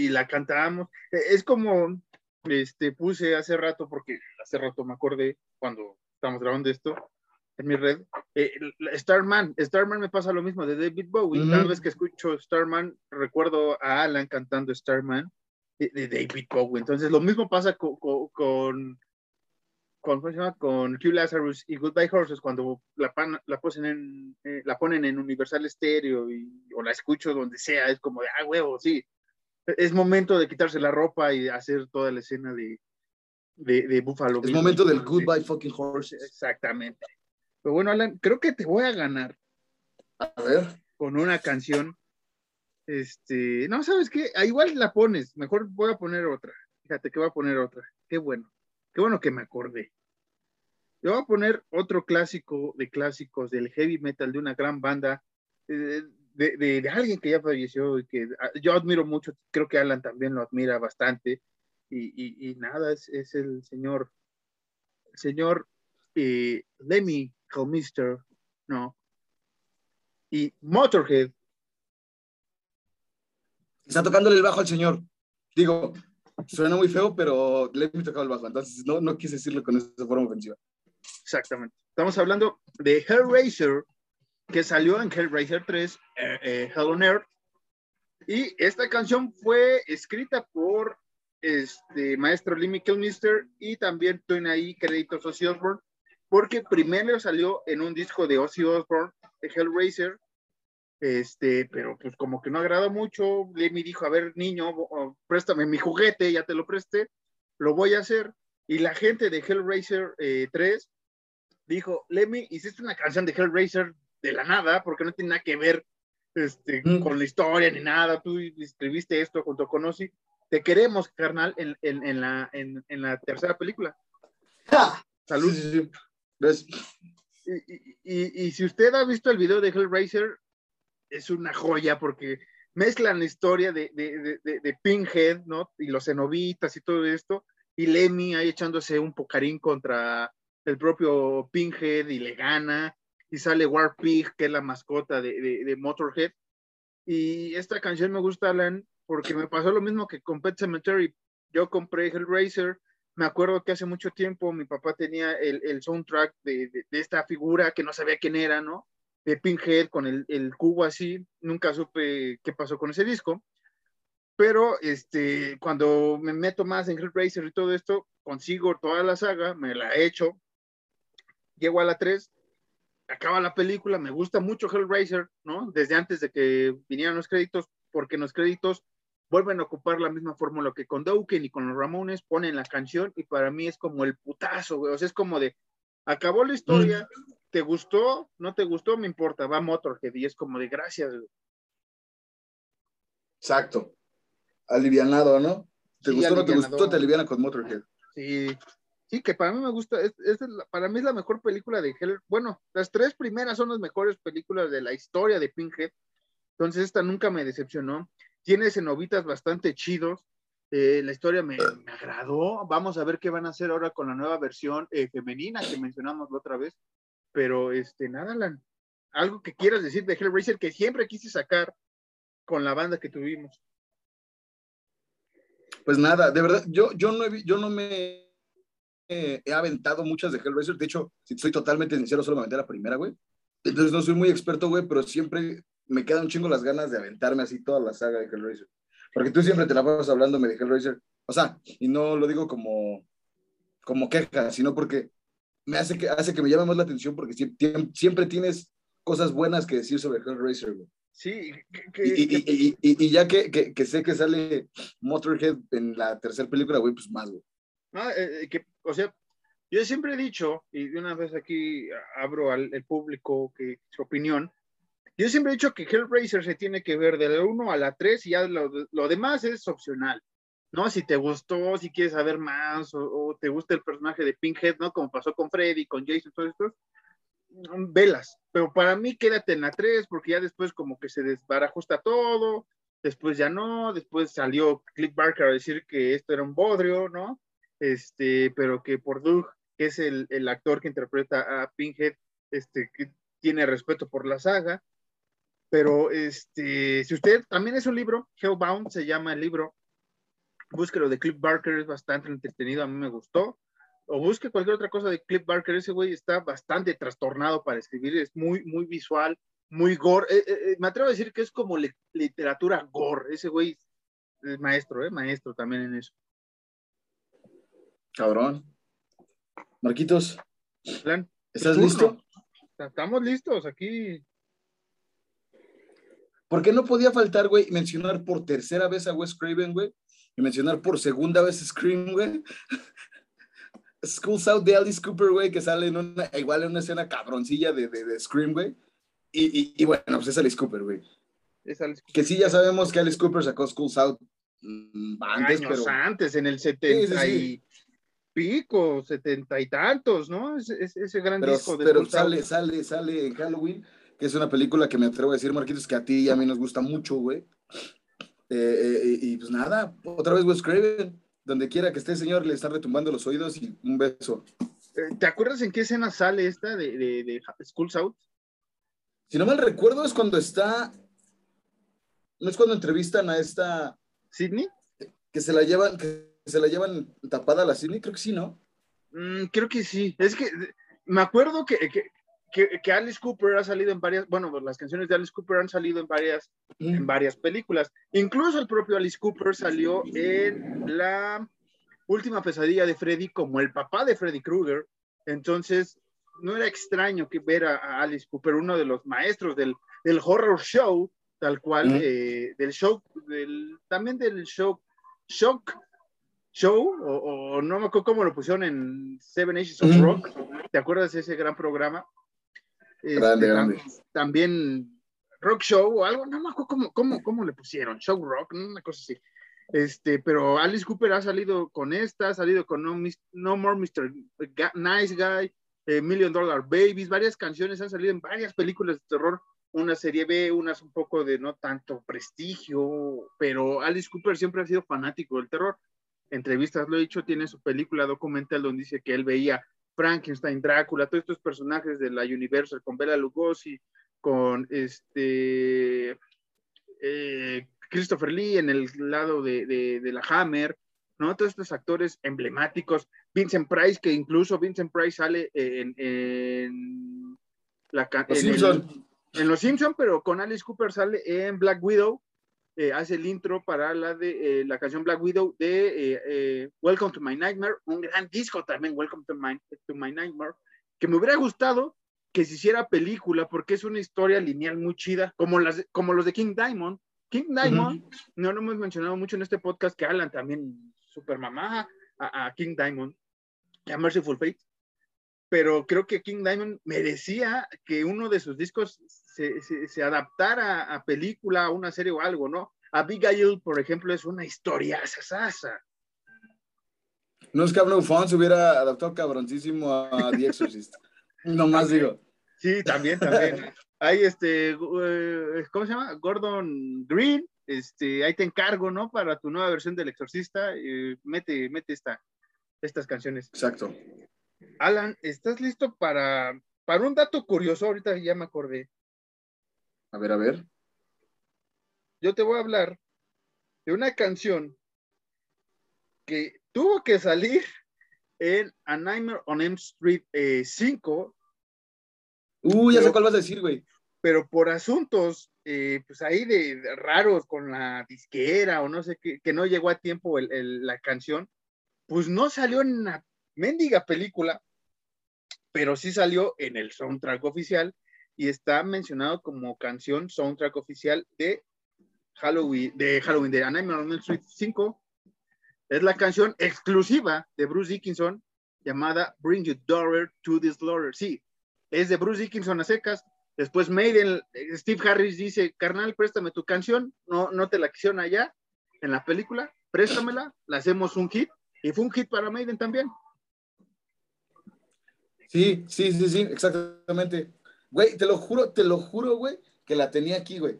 B: y, la cantábamos. E, Es como, este, puse hace rato, porque hace rato me acordé cuando estamos grabando esto en mi red, eh, Starman, Starman me pasa lo mismo de David Bowie.
A: Ujú.
B: Cada vez que escucho Starman, recuerdo a Alan cantando Starman de, de David Bowie. Entonces, lo mismo pasa co- co- con, con, con Hugh Lazarus y Goodbye Horses, cuando la, pan- la, posen en, eh, la ponen en Universal Stereo y, o la escucho donde sea, es como de, ah, huevo, sí. Es momento de quitarse la ropa y hacer toda la escena de, de, de Buffalo
A: Es
B: Bill.
A: momento del goodbye fucking horses.
B: Exactamente. Pero bueno, Alan, creo que te voy a ganar
A: A ver,
B: con una canción. Este, no, ¿sabes qué? Ah, igual la pones, mejor voy a poner otra. Fíjate que voy a poner otra. Qué bueno, qué bueno que me acordé. Yo voy a poner otro clásico de clásicos del heavy metal de una gran banda, eh, de, alguien que ya falleció y que ah, yo admiro mucho, creo que Alan también lo admira bastante. Y, nada, es, es el señor, el señor eh, Lemmy Kilmister, ¿no? Y Motorhead,
A: está tocándole el bajo al señor. Digo, suena muy feo, pero le he tocado el bajo, entonces no, no quise decirlo con esa forma ofensiva.
B: Exactamente. Estamos hablando de Hellraiser, que salió en Hellraiser 3, eh, eh, Hell on Earth. Y esta canción fue escrita por este maestro Lemmy Kilmister y también tiene ahí créditos Ozzy Osbourne, porque primero salió en un disco de Ozzy Osbourne, Hellraiser, este, pero pues como que no agradó mucho. Lemmy dijo, a ver, niño, o- préstame mi juguete, ya te lo presté, lo voy a hacer. Y la gente de Hellraiser eh, 3 dijo, Lemmy, hiciste una canción de Hellraiser de la nada, porque no tiene nada que ver este,
A: Mm.
B: con la historia ni nada, tú escribiste esto junto con Ozzy, te queremos, carnal, en, en, en la, en, en la tercera película. Salud.
A: Sí, sí, sí.
B: Y, y- y- y si usted ha visto el video de Hellraiser, es una joya porque mezclan la historia de, de, de, de- Pinhead, ¿no? Y los cenobitas y todo esto, y Lemmy ahí echándose un pocarín contra el propio Pinhead y le gana, y sale War Pig, que es la mascota de, Motorhead. Y esta canción me gusta, Alan, porque me pasó lo mismo que con Pet Cemetery. Yo compré Hellraiser, me acuerdo que hace mucho tiempo mi papá tenía el, el soundtrack de esta figura que no sabía quién era, ¿no? De Pinhead con el, el cubo así, nunca supe qué pasó con ese disco. Pero este, cuando me meto más en Hellraiser y todo esto, consigo toda la saga, me la echo, llego a la 3, acaba la película, me gusta mucho Hellraiser, ¿no? Desde antes de que vinieran los créditos, porque en los créditos vuelven a ocupar la misma fórmula que con Dokken y con los Ramones, ponen la canción y para mí es como el putazo, güey. O sea, es como de, acabó la historia, ¿te gustó? ¿No te gustó? Me importa, va Motorhead y es como de gracias, güey.
A: Exacto. Alivianado, ¿no? ¿Te
B: Sí,
A: gustó o no te gustó? Te aliviana con Motorhead.
B: Sí, sí, que para mí me gusta, es, es la- para mí es la mejor película de Hell. Bueno, las tres primeras son las mejores películas de la historia de Pinhead. Entonces esta nunca me decepcionó. Tiene cenobitas bastante chidos. eh, la historia me, me agradó. Vamos a ver qué van a hacer ahora con la nueva versión eh, femenina que mencionamos la otra vez. Pero este, nada, Alan, algo que quieras decir de Hellraiser que siempre quise sacar con la banda que tuvimos.
A: Pues nada, de verdad, yo, yo, no, he yo no me he aventado muchas de Hellraiser. De hecho, si soy totalmente sincero, solo me aventé la primera, güey. Entonces no soy muy experto, güey, pero siempre me quedan un chingo las ganas de aventarme así toda la saga de Hellraiser. Porque tú siempre te la vas hablándome de Hellraiser. O sea, y no lo digo como, como queja, sino porque me hace que, hace que me llame más la atención porque siempre tienes cosas buenas que decir sobre Hellraiser, güey.
B: Sí, que- que-
A: Y, ya que, sé que sale Motorhead en la tercera película, güey, pues más, güey.
B: Ah, eh, eh, que, o sea, yo siempre he dicho, y de una vez aquí abro al el público que su opinión, yo siempre he dicho que Hellraiser se tiene que ver de la 1 a la 3 y ya lo, lo demás es opcional, ¿no? Si te gustó, si quieres saber más o, te gusta el personaje de Pinhead, ¿no? Como pasó con Freddy, con Jason, todo esto. mm, velas, pero para mí quédate en la 3 porque ya después como que se desbarajusta todo, después ya no, después salió Click Barker a decir que esto era un bodrio, ¿no? Este, pero que por Doug, que es el, el actor que interpreta a Pinhead, este, que tiene respeto por la saga, pero este, si usted también es un libro, Hellbound se llama el libro, búsquelo de Cliff Barker, es bastante entretenido, a mí me gustó. O busque cualquier otra cosa de Cliff Barker, ese güey está bastante trastornado para escribir, es muy, muy visual, muy gore. Eh, eh, eh, me atrevo a decir que es como li- literatura gore, ese güey es maestro, ¿eh? maestro también en eso.
A: Cabrón. Marquitos,
B: Plan,
A: ¿estás listo?
B: Estamos listos aquí.
A: ¿Por qué no podía faltar, güey, mencionar por tercera vez a Wes Craven, güey? Y mencionar por segunda vez Scream, güey. Schools Out de Alice Cooper, güey, que sale en una, igual en una escena cabroncilla de, de, de Scream, güey. Y, y, y bueno, pues es Alice Cooper, güey.
B: Es Alice
A: Que sí, ya sabemos que Alice Cooper sacó Schools Out mm, antes,
B: años
A: pero...
B: antes, en el 70
A: sí, sí.
B: y pico, setenta y tantos, ¿no? Ese, ese- ese gran
A: Pero,
B: disco de
A: pero sale,
B: Out.
A: sale, sale en Halloween, que es una película que me atrevo a decir, Marquitos, que a ti y a mí nos gusta mucho, güey. Eh, eh, y pues nada, otra vez Wes Craven, donde quiera que esté, señor, le están retumbando los oídos y un beso.
B: Eh, ¿Te acuerdas en qué escena sale esta de, de, de Schools Out?
A: Si no mal recuerdo, es cuando está, no es cuando entrevistan a esta,
B: ¿Sidney?
A: que se la llevan, que se la llevan tapada a la Sidney, creo que sí, ¿no?
B: Mm, creo que sí. Es que me acuerdo que, que, que, que Alice Cooper ha salido en varias, bueno, pues, las canciones de Alice Cooper han salido en varias, en varias películas. Incluso el propio Alice Cooper salió en la última pesadilla de Freddy como el papá de Freddy Krueger. Entonces, no era extraño que ver a, a Alice Cooper, uno de los maestros del, del horror show, tal cual,
A: Ujú.
B: eh, del show, del, también del show, Shock Show, o, o no me acuerdo cómo lo pusieron en Seven Ages of
A: Ujú.
B: Rock. ¿Te acuerdas de ese gran programa? Este,
A: Grande,
B: tam-
A: grande.
B: También Rock Show o algo, no me acuerdo cómo, cómo, cómo le pusieron, Show Rock, una cosa así. Este, pero Alice Cooper ha salido con esta, ha salido con No, Mis- No More Mr. Nice Guy, eh, Million Dollar Babies, varias canciones han salido en varias películas de terror, una serie B, unas un poco de no tanto prestigio, pero Alice Cooper siempre ha sido fanático del terror. Entrevistas lo he dicho, tiene su película documental donde dice que él veía Frankenstein, Drácula, todos estos personajes de la Universal con Bela Lugosi, con este eh, Christopher Lee en el lado de, de, de la Hammer, ¿no? Todos estos actores emblemáticos, Vincent Price, que incluso Vincent Price sale en, en la
A: Los
B: en en Los Simpson, pero con Alice Cooper sale en Black Widow, eh, hace el intro para la de eh, la canción Black Widow de eh, eh, Welcome to My Nightmare, un gran disco también, Welcome to My, to My Nightmare, que me hubiera gustado que se hiciera película porque es una historia lineal muy chida, como, las, como los de King Diamond. King Diamond, no lo hemos mencionado mucho en este podcast, que Alan también super mamá a, a King Diamond, a Merciful Fate, pero creo que King Diamond merecía que uno de sus discos se, se, se adaptara a película, a una serie o algo, ¿no? Abigail, por ejemplo, es una historia sasasa.
A: No es que Abner Fons hubiera adaptado cabroncísimo a The Exorcist. No más digo.
B: Sí, también, también. Hay este, eh, ¿cómo se llama? Gordon Green, este, ahí te encargo, ¿no? Para tu nueva versión del Exorcista, eh, mete, mete esta, estas canciones.
A: Exacto.
B: Alan, ¿estás listo para, para un dato curioso? Ahorita ya me acordé.
A: A ver, a ver.
B: Yo te voy a hablar de una canción que tuvo que salir en A Nightmare on Elm Street eh, 5,
A: Uh, ya sé cuál vas a decir, güey.
B: pero por asuntos, eh, pues ahí de, de raros con la disquera o no sé qué, que no llegó a tiempo el- el- la canción, pues no salió en la mendiga película, pero sí salió en el soundtrack oficial y está mencionado como canción soundtrack oficial de Halloween, de Halloween, de A Nightmare on Street 5. Es la canción exclusiva de Bruce Dickinson llamada Bring Your Daughter to the Slaughter. Sí, es de Bruce Dickinson a secas. Después Maiden, eh, Steve Harris dice, carnal, préstame tu canción, no, no te la quisieron allá en la película, préstamela, la hacemos un hit, y fue un hit para Maiden también.
A: Sí, sí, sí, sí, exactamente. Güey, te lo juro, te lo juro, güey, que la tenía aquí, güey.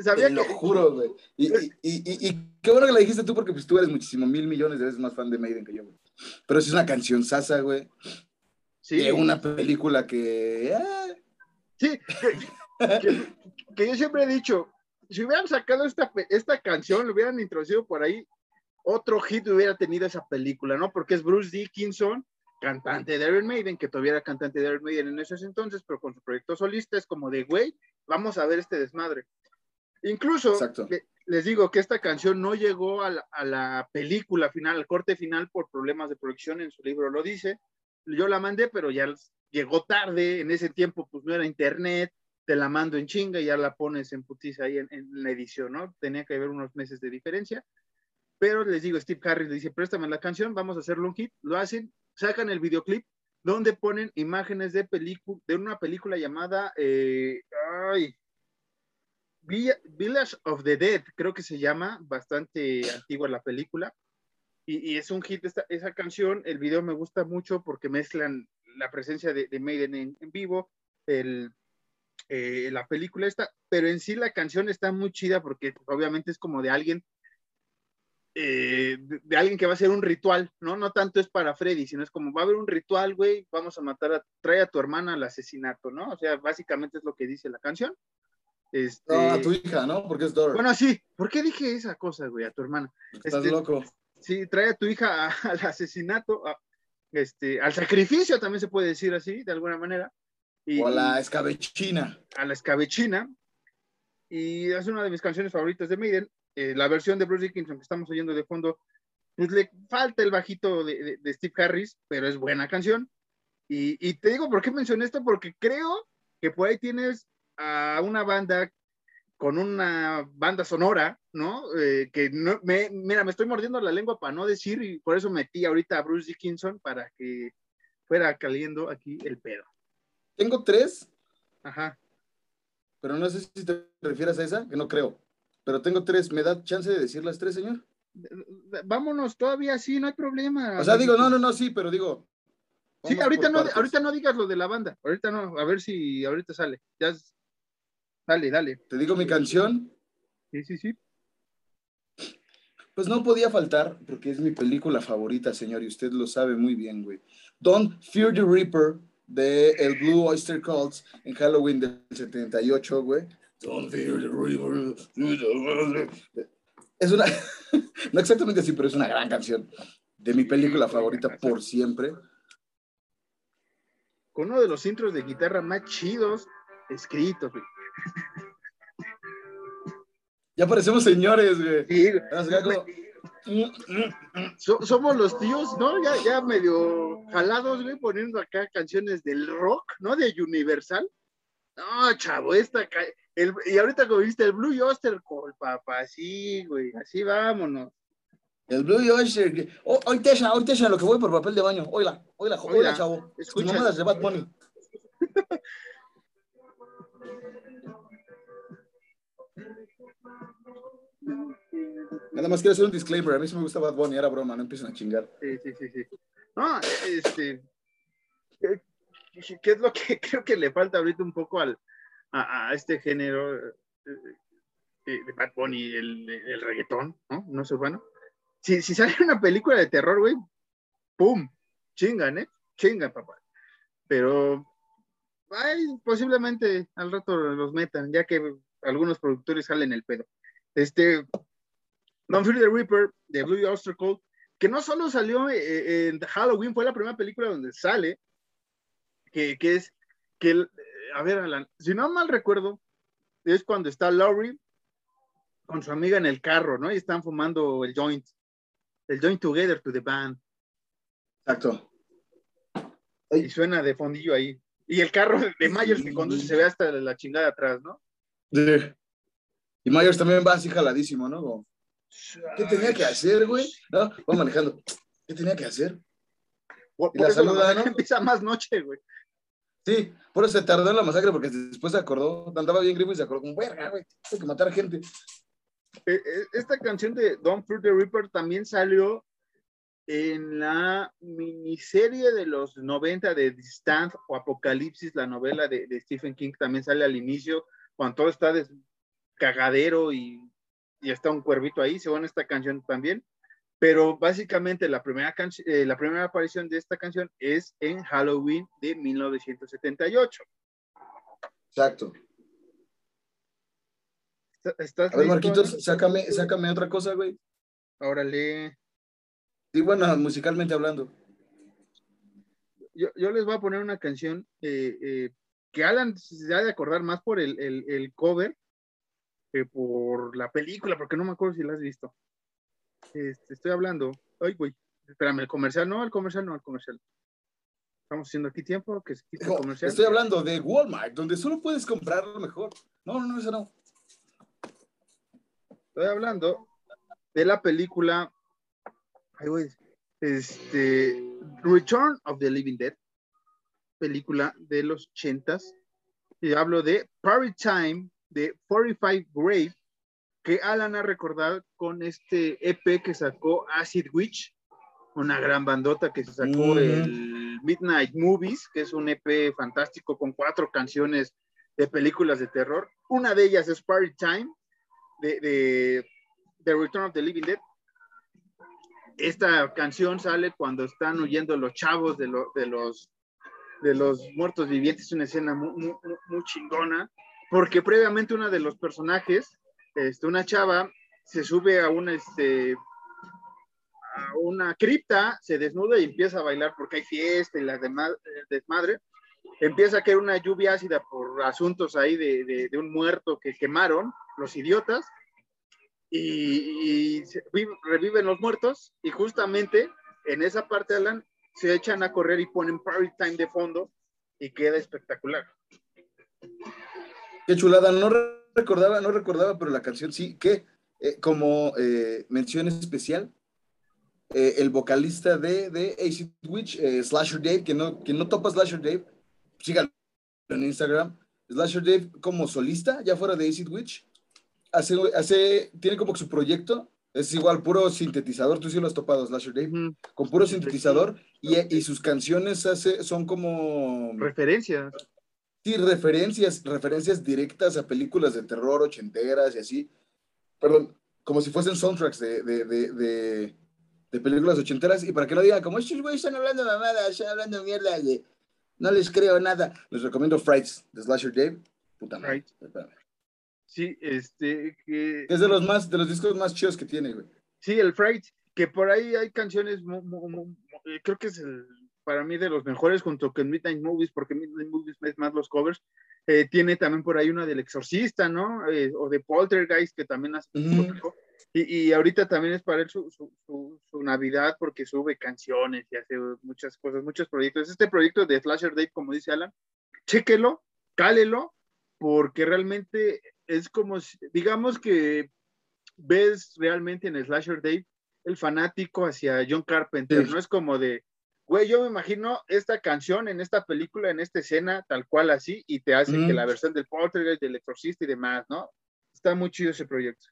B: Sabía
A: Te lo juro, güey. Y, y, y, qué bueno que la dijiste tú, porque pues tú eres muchísimo mil millones de veces más fan de Maiden que yo, güey. Pero sí es una canción sasa, güey.
B: sí,
A: De una película que. ah,
B: sí, que, que- que yo siempre he dicho, si hubieran sacado esta, esta canción, lo hubieran introducido por ahí, otro hit hubiera tenido esa película, ¿no? Porque es Bruce Dickinson, cantante de Iron Maiden, que todavía era cantante de Iron Maiden en esos entonces, pero con su proyecto solista es como de, güey, vamos a ver este desmadre. Incluso, le- les digo que esta canción no llegó a la, a la película final, al corte final, por problemas de producción, en su libro lo dice. Yo la mandé, pero ya llegó tarde, en ese tiempo pues no era internet, te la mando en chinga y ya la pones en putiza ahí en, en la edición, ¿no? Tenía que haber unos meses de diferencia. Pero les digo, Steve Harris le dice, préstame la canción, vamos a hacerlo un hit. Lo hacen, sacan el videoclip donde ponen imágenes de película, de una película llamada, eh, ay, Villa- Village of the Dead, creo que se llama, bastante antigua la película. Y, es un hit esta, esa canción, el video me gusta mucho porque mezclan la presencia de, de Maiden en, vivo, el, eh, la película está, pero en sí la canción está muy chida porque obviamente es como de alguien, eh, de, de alguien que va a hacer un ritual, ¿no? No tanto es para Freddy, sino es como va a haber un ritual, güey, vamos a matar a, trae a tu hermana al asesinato, ¿no? O sea, básicamente es lo que dice la canción. Este,
A: No, a tu hija, ¿no? Porque es Dora.
B: bueno, sí, ¿por qué dije esa cosa, güey, a tu hermana?
A: Estás
B: este-
A: loco.
B: Sí, trae a tu hija a- al asesinato, a- este, al sacrificio, también se puede decir así, de alguna manera. Y,
A: O a la escabechina.
B: a la escabechina. Y es una de mis canciones favoritas de Maiden. Eh, la versión de Bruce Dickinson que estamos oyendo de fondo, pues le falta el bajito de, de- de Steve Harris, pero es buena canción. Y, y te digo por qué mencioné esto, porque creo que por ahí tienes a una banda con una banda sonora, ¿no? Eh, que no, me, mira, me estoy mordiendo la lengua para no decir, y por eso metí ahorita a Bruce Dickinson para que fuera caliendo aquí el pedo.
A: Tengo tres,
B: Ajá.
A: pero no sé si te refieres a esa, que no creo. Pero tengo tres. ¿Me da chance de decir las tres, señor?
B: Vámonos todavía sí, no hay problema.
A: O sea, digo, no, no, no, sí, pero digo.
B: Sí, ahorita no,
A: partes.
B: ahorita no digas lo de la banda. Ahorita no, a ver si ahorita sale. Ya Dale, dale.
A: Te digo mi canción.
B: Sí, sí, sí.
A: Pues no podía faltar, porque es mi película favorita, señor, y usted lo sabe muy bien, güey. Don't Fear the Reaper, de el Blue Oyster Cults, en Halloween del 78, güey. Es una, no exactamente así, pero es una gran canción. De mi película favorita por siempre.
B: Con uno de los intros de guitarra más chidos escritos, güey.
A: Ya parecemos señores, güey.
B: Sí,
A: acá como-
B: so- somos los tíos, ¿no? Ya, ya medio jalados, güey, poniendo acá canciones del rock, ¿no? De Universal. No, chavo, esta. El- y ahorita como viste el Blue Oyster Cult, papá, así, güey, así vámonos.
A: El Blue Oyster. Oh, hoy Tesha, hoy Tesha, lo que voy por papel de baño. Oila, oila, oila,
B: Oila,
A: chavo.
B: escucha.
A: Mamadas de Bad Bunny. Nada más quiero hacer un disclaimer. A mí sí me gusta Bad Bunny, era broma, no empiecen a chingar.
B: Sí, sí, sí, sí. No, este. ¿Qué, qué es lo que creo que le falta ahorita un poco al, a, este género eh, eh, de Bad Bunny, el, el reggaetón, ¿no? No es urbano. Si, si sale una película de terror, güey, ¡pum! Chingan, ¿eh? Chingan, papá. Pero, ay, posiblemente al rato los metan, ya que algunos productores salen el pedo. Este, Don't Fear the Reaper, de Blue Oyster Cult, que no solo salió eh, en Halloween, fue la primera película donde sale, que, que es, que, a ver, Alan, si no mal recuerdo, es cuando está Laurie con su amiga en el carro, ¿no? Y están fumando el joint, el joint together to the band,
A: Exacto.
B: y suena de fondillo ahí. Y el carro de Myers que conduce se ve hasta la chingada atrás, ¿no?
A: Sí. Y Myers también va así jaladísimo, ¿no? Como, ¿Qué tenía que hacer, güey? No, va manejando. ¿Qué tenía que hacer?
B: Por,
A: Y
B: por
A: la saluda, ¿no?
B: empieza más noche, güey.
A: Sí, por eso se tardó en la masacre, porque después se acordó, andaba bien grifo y se acordó, como, verga, güey, hay que matar gente.
B: Eh, eh, Esta canción de Don't Fear the Reaper también salió en la miniserie de los 90 de The Stand o Apocalipsis, la novela de, Stephen King, también sale al inicio, cuando todo está cagadero y, y está un cuervito ahí, según esta canción también. Pero básicamente la primera, eh, la primera aparición de esta canción es en Halloween de 1978.
A: Exacto.
B: ¿Está- ¿Estás
A: A ver, Marquitos, sácame, sácame otra cosa, güey.
B: Órale.
A: Y bueno, musicalmente hablando.
B: yo, yo les voy a poner una canción eh, eh, que Alan se ha de acordar más por el, el- el cover que por la película, porque no me acuerdo si la has visto. Este, estoy hablando. Ay, güey. Espérame, el comercial, no, el comercial, no, el comercial. Estamos haciendo aquí tiempo, que se quite el comercial.
A: estoy hablando de Walmart, donde solo puedes comprar lo mejor. No, no, no, eso no.
B: Estoy hablando de la película. Ay, güey. Este. Return of the Living Dead. Película de los ochentas. Y hablo de Party Time de 45 Grave. Que Alan ha recordado con este EP que sacó Acid Witch. Una gran bandota que se sacó
A: Ujú.
B: el Midnight Movies, que es un EP fantástico con cuatro canciones de películas de terror. Una de ellas es Party Time de, de The Return of the Living Dead. Esta canción sale cuando están huyendo los chavos de, lo- de los, de los muertos vivientes. Es una escena muy, muy, chingona, porque previamente una de los personajes, este, una chava, se sube a una, este, a una cripta, se desnuda y empieza a bailar porque hay fiesta y la el desmadre. Empieza a caer una lluvia ácida por asuntos ahí de, un muerto que quemaron los idiotas y, y reviven los muertos y justamente en esa parte, Alan, se echan a correr y ponen Party Time de fondo y queda espectacular.
A: Qué chulada, no recordaba, no recordaba, pero la canción sí, que eh, como eh, mención especial, eh, el vocalista de, de Acid Witch, Slasher Dave, que no, que no topa Slasher Dave, síganlo en Instagram. Slasher Dave como solista, ya fuera de Acid Witch, hace, hace, tiene como que su proyecto, es igual, puro sintetizador, tú sí lo has topado, Slasher Dave, con puro sintetizador, y, y sus canciones hace, son como...
B: Referencias.
A: Sí, referencias, referencias directas a películas de terror ochenteras y así. Perdón, como si fuesen soundtracks de, de, de, de, de películas ochenteras. Y para que no digan, como estos güeyes están hablando mamadas, están hablando mierda, de, no les creo nada. Les recomiendo Frights de Slasher Dave. Puta madre.
B: Frights. Sí, este, que...
A: Es de los más, de los discos más chidos que tiene, güey.
B: Sí, el Fright, que por ahí hay canciones, eh, creo que es el, para mí de los mejores junto con Midnight Movies, porque Midnight Movies es más los covers. Eh, tiene también por ahí una del Exorcista, ¿no? Eh, o de Poltergeist, que también hace tópico. y, y ahorita también es para él su, su, su- su Navidad porque sube canciones y hace muchas cosas, muchos proyectos. Este proyecto de Slasher Dave, como dice Alan, chéquelo, cálelo, porque realmente es como, si- digamos que ves realmente en Slasher Dave el fanático hacia John Carpenter,
A: Sí.
B: no es como de, güey, yo me imagino esta canción en esta película, en esta escena, tal cual así, y te hace que la versión del Poltergeist, del Exorcista y demás, ¿no? Está muy chido ese proyecto.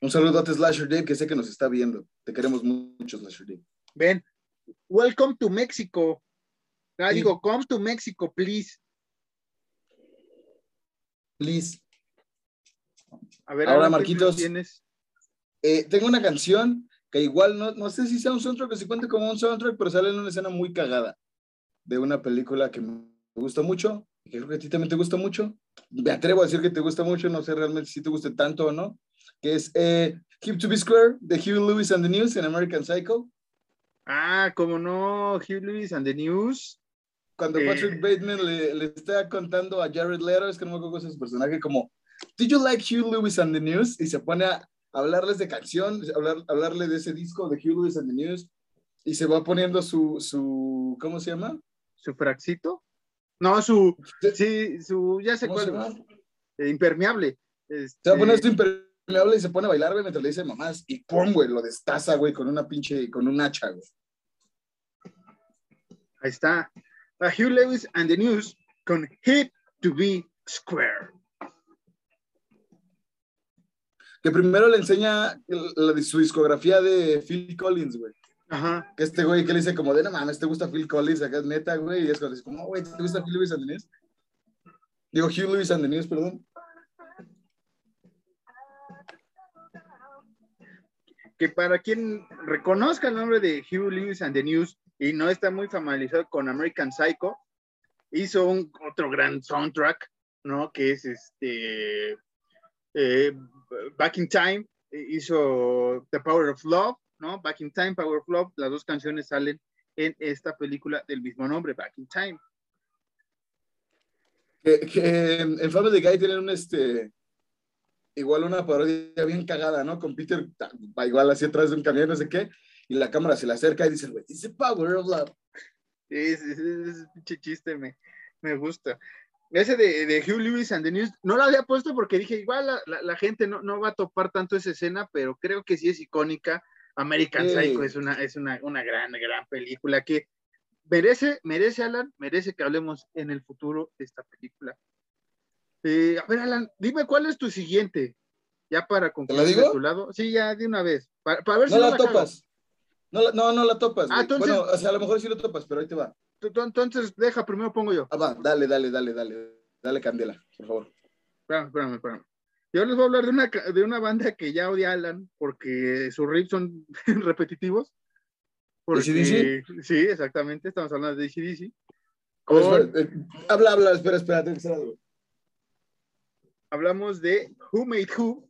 A: Un saludo a Slasher Dave, que sé que nos está viendo. Te queremos mucho, Slasher Dave.
B: Ven, welcome to Mexico. Ah,
A: Sí.
B: digo, come to Mexico, please.
A: Please.
B: A ver,
A: Ahora,
B: Alan, ¿qué
A: Marquitos.
B: tienes?
A: Eh, tengo una canción que igual no, no sé si sea un soundtrack o si cuente como un soundtrack, pero sale en una escena muy cagada de una película que me gusta mucho, que creo que a ti también te gusta mucho. Me atrevo a decir que te gusta mucho, no sé realmente si te guste tanto o no, que es eh, Hip to be Square de Hugh Lewis and the News en American Psycho.
B: Ah, como no, Hugh Lewis and the News.
A: Cuando
B: Eh.
A: Patrick Bateman le, le está contando a Jared Leto, es que no me acuerdo cómo es su personaje, como, ¿Did you like Hugh Lewis and the News? Y se pone a hablarles de canción, hablar, hablarle de ese disco de Hugh Lewis and the News, y se va poniendo su, su ¿cómo se llama?
B: ¿Su fraxito? No, su, sí, su, ya sé
A: ¿Cómo se
B: cuál,
A: llama?
B: eh, impermeable. Este,
A: Se va a poner esto impermeable y se pone a bailar, güey, mientras le dice mamás, y pum, güey, lo destaza, güey, con una pinche, con un hacha, güey.
B: Ahí está. A Hugh Lewis and the News con Hit to be Square.
A: Que primero le enseña la su discografía de Phil Collins, güey.
B: Ajá.
A: Que este güey que le dice como de, no mames, ¿te gusta Phil Collins? Acá es neta, güey. Y es cuando dice, como, güey, ¿te gusta Hugh Lewis and the News? Digo, Hugh Lewis and the News, perdón.
B: que para quien reconozca el nombre de Hugh Lewis and the News y no está muy familiarizado con American Psycho, hizo un otro gran soundtrack, ¿no? Que es este eh, Back in Time, hizo The Power of Love, ¿no? Back in Time, Power of Love, las dos canciones salen en esta película del mismo nombre, Back in Time.
A: Que, que en, en Family Guy tienen un, este, igual una parodia bien cagada, ¿no? Con Peter, va igual así atrás de un camión, no sé qué, y la cámara se le acerca y dice, güey, dice Power of Love.
B: Sí, ese pinche chiste me, me gusta. Ese de, de Hugh Lewis and the News, no lo había puesto porque dije, igual la, la- la gente no, no va a topar tanto esa escena, pero creo que sí es icónica. American
A: Sí.
B: Psycho es una, es una, una gran, gran película que merece, merece, Alan, merece que hablemos en el futuro de esta película. Eh, a ver, Alan, dime cuál es tu siguiente, ya para concluir
A: digo?
B: de tu lado. Sí, ya de una vez, para, para ver
A: No
B: si
A: la
B: cago.
A: topas. No, no, no la topas.
B: Ah, entonces-
A: Bueno, o sea, a lo mejor sí lo topas, pero ahí te va.
B: Entonces, deja, primero pongo yo.
A: Ah, va, dale, dale, dale, dale. Dale candela, por favor.
B: Espérame, espérame, espérame. Yo les voy a hablar de una, de una banda que ya odia Alan porque sus riffs son repetitivos. Porque,
A: AC/DC?
B: Sí, exactamente, estamos hablando de
A: ver,
B: Con-
A: eh, habla, habla, espera, espera, tengo que hacer algo.
B: hablamos de Who Made Who,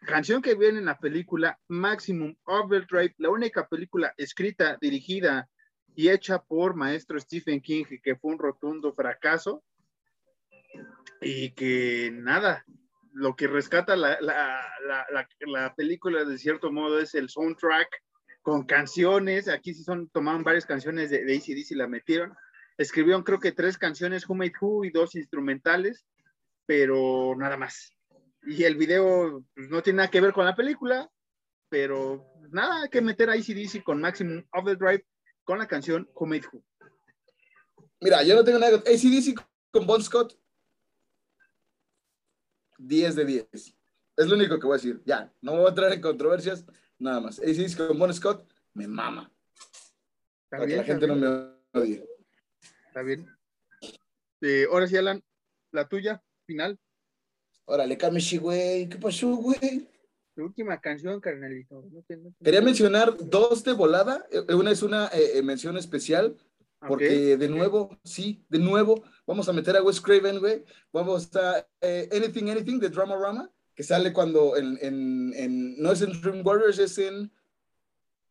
B: canción que viene en la película Maximum Overdrive, la única película escrita, dirigida y hecha por maestro Stephen King, que fue un rotundo fracaso. Y que nada, lo que rescata la, la, la, la, la película de cierto modo es el soundtrack con canciones. Aquí sí son, tomaron varias canciones de, de ACDC y la metieron. Escribieron creo que tres canciones, Who Made Who y dos instrumentales, pero nada más. Y el video pues, no tiene nada que ver con la película, pero nada, que meter a ACDC con Maximum Overdrive con la canción Who Made Who.
A: Mira, yo no tengo nada. ACDC con Bon Scott. 10 de 10. Es lo único que voy a decir. Ya, no me voy a entrar en controversias, nada más. ACDC con Bon Scott me mama.
B: ¿Está
A: Para que la gente
B: ¿Está
A: no me odie.
B: ¿Está bien? Eh, ahora sí, Alan, la tuya, final.
A: Órale, Kamishi, güey. ¿Qué pasó, güey?
B: Tu última canción, carnalito. No no
A: Quería mencionar dos de volada. Eh, Una es una eh, eh, mención especial, porque de nuevo, sí, de nuevo, vamos a meter a Wes Craven, güey. Vamos a eh, Anything, Anything de Drama Rama, que sale cuando en, en, en- no es en Dream Warriors, es en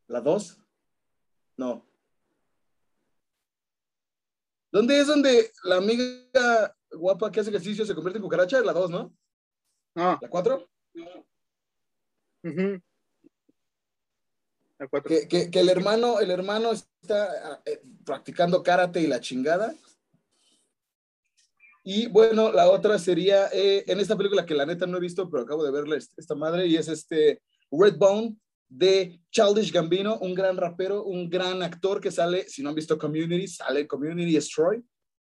A: la 2. No. ¿Dónde es donde la amiga guapa que hace ejercicio se convierte en cucaracha? La 2, ¿no?
B: No,
A: ¿La 4?
B: ujú. La cuatro.
A: que, que- que el hermano, el hermano está eh, practicando karate y la chingada. Y bueno, la otra sería eh, en esta película que la neta no he visto, pero acabo de verla est- esta madre, y es este Redbone de Childish Gambino, un gran rapero, un gran actor que sale, si no han visto Community, sale Community Destroy.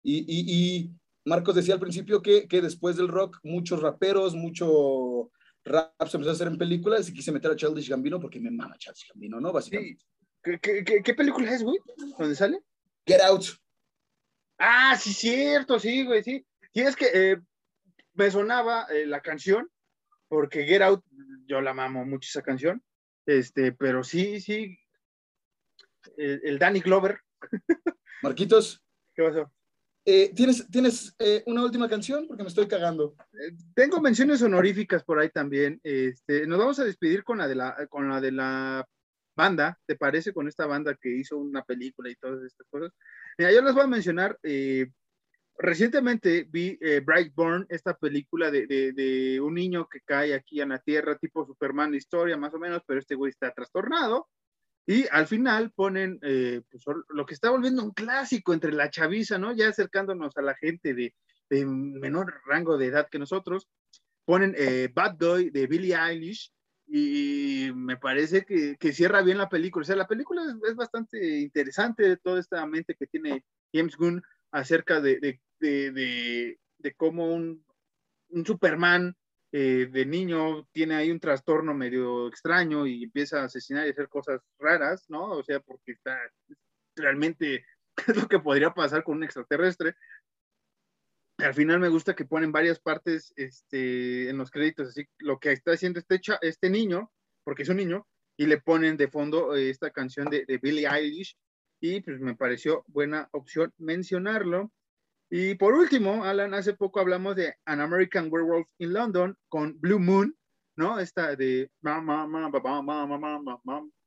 A: Y, y, y Marcos decía al principio que, que después del rock, muchos raperos, mucho rap se empezó a hacer en películas y quise meter a Childish Gambino porque me mama Childish Gambino, ¿no? Básicamente.
B: Sí. ¿Qué, qué, qué- película es, güey? ¿Dónde sale?
A: Get Out.
B: Ah, sí, cierto, sí, güey, sí. Sí, es que eh, me sonaba eh, la canción, porque Get Out, yo la amo mucho esa canción, este, pero sí, sí. El, el Danny Glover,
A: Marquitos,
B: ¿qué pasó?
A: Eh, ¿tienes, tienes eh, una última canción? Porque me estoy cagando.
B: Eh, Tengo menciones honoríficas por ahí también. Este, nos vamos a despedir con la de la, con la de la banda, ¿te parece? Con esta banda que hizo una película y todas estas cosas. Mira, yo les voy a mencionar. eh, recientemente vi eh, Brightburn, esta película de, de- de un niño que cae aquí en la Tierra, tipo Superman historia, más o menos, pero este güey está trastornado. Y al final ponen eh, pues, lo que está volviendo un clásico entre la chaviza, ¿no? Ya acercándonos a la gente de, menor rango de edad que nosotros, ponen eh, Bad Guy de Billie Eilish y me parece que, cierra bien la película. O sea, la película es, bastante interesante, toda esta mente que tiene James Gunn acerca de, cómo un Superman eh, de niño tiene ahí un trastorno medio extraño y empieza a asesinar y hacer cosas raras, ¿no? O sea, porque está realmente es lo que podría pasar con un extraterrestre. Al final me gusta que ponen varias partes este, en los créditos, así lo que está haciendo este, este niño, porque es un niño, y le ponen de fondo eh, esta canción de, de Billie Eilish, y pues me pareció buena opción mencionarlo. Y por último, Alan, hace poco hablamos de An American Werewolf in London con Blue Moon, ¿no? Esta de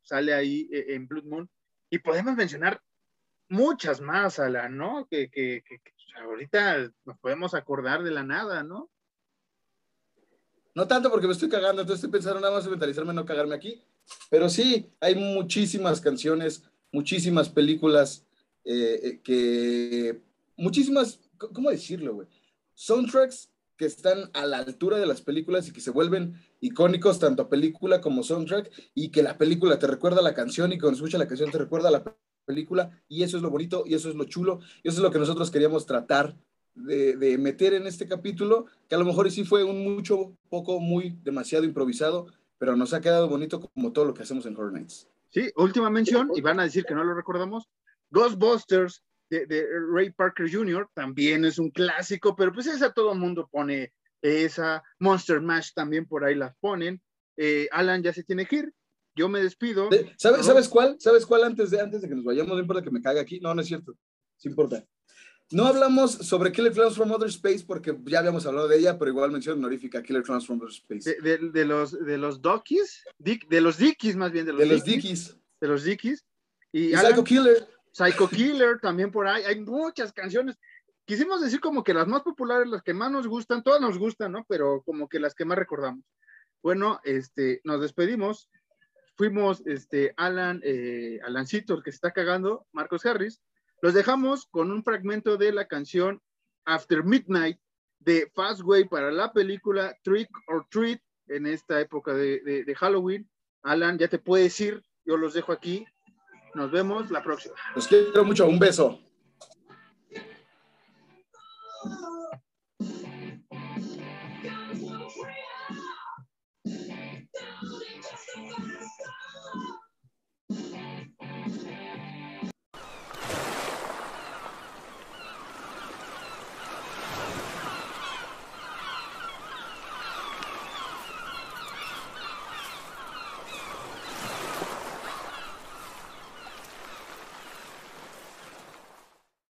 B: sale ahí eh, en Blue Moon. Y podemos mencionar muchas más, Alan, ¿no? Que, que, que, ahorita nos podemos acordar de la nada, ¿no?
A: No tanto porque me estoy cagando, entonces estoy pensando nada más en mentalizarme, no cagarme aquí. Pero sí, hay muchísimas canciones, muchísimas películas eh, eh, que. Muchísimas, ¿cómo decirlo, güey? Soundtracks que están a la altura de las películas y que se vuelven icónicos tanto película como soundtrack y que la película te recuerda la canción y cuando escucha la canción te recuerda la película y eso es lo bonito y eso es lo chulo y eso es lo que nosotros queríamos tratar de, meter en este capítulo, que a lo mejor sí fue un mucho, poco, muy, demasiado improvisado, pero nos ha quedado bonito como todo lo que hacemos en Horror Nights.
B: Sí, última mención, y van a decir que no lo recordamos, Ghostbusters de, de Ray Parker Jr. también es un clásico, pero pues esa todo el mundo pone esa, Monster Mash también por ahí las ponen. Eh, Alan ya se tiene que ir, yo me despido.
A: ¿Sabes, ¿Sabes cuál? ¿Sabes cuál antes de, antes de que nos vayamos? No importa que me cague aquí. No, no es cierto. Sí importa. No hablamos sobre Killer Clowns from Outer Space porque ya habíamos hablado de ella, pero igual mención honorífica Killer Clowns from Outer Space.
B: De, de, los de los Dockies, de los Dickies más bien, de los,
A: de los Dickies.
B: De los Dickies. Y,
A: Psycho Killer.
B: Psycho Killer también por ahí. Hay muchas canciones. Quisimos decir como que las más populares, las que más nos gustan, todas nos gustan, ¿no? Pero como que las que más recordamos. Bueno, este, nos despedimos fuimos este, Alan, eh, Alancito, el que se está cagando, Marcos Harris. Los dejamos con un fragmento de la canción After Midnight de Fastway para la película Trick or Treat en esta época de, de Halloween. Alan, ya te puedes ir, yo los dejo aquí. Nos vemos la próxima.
A: Los quiero mucho, un beso.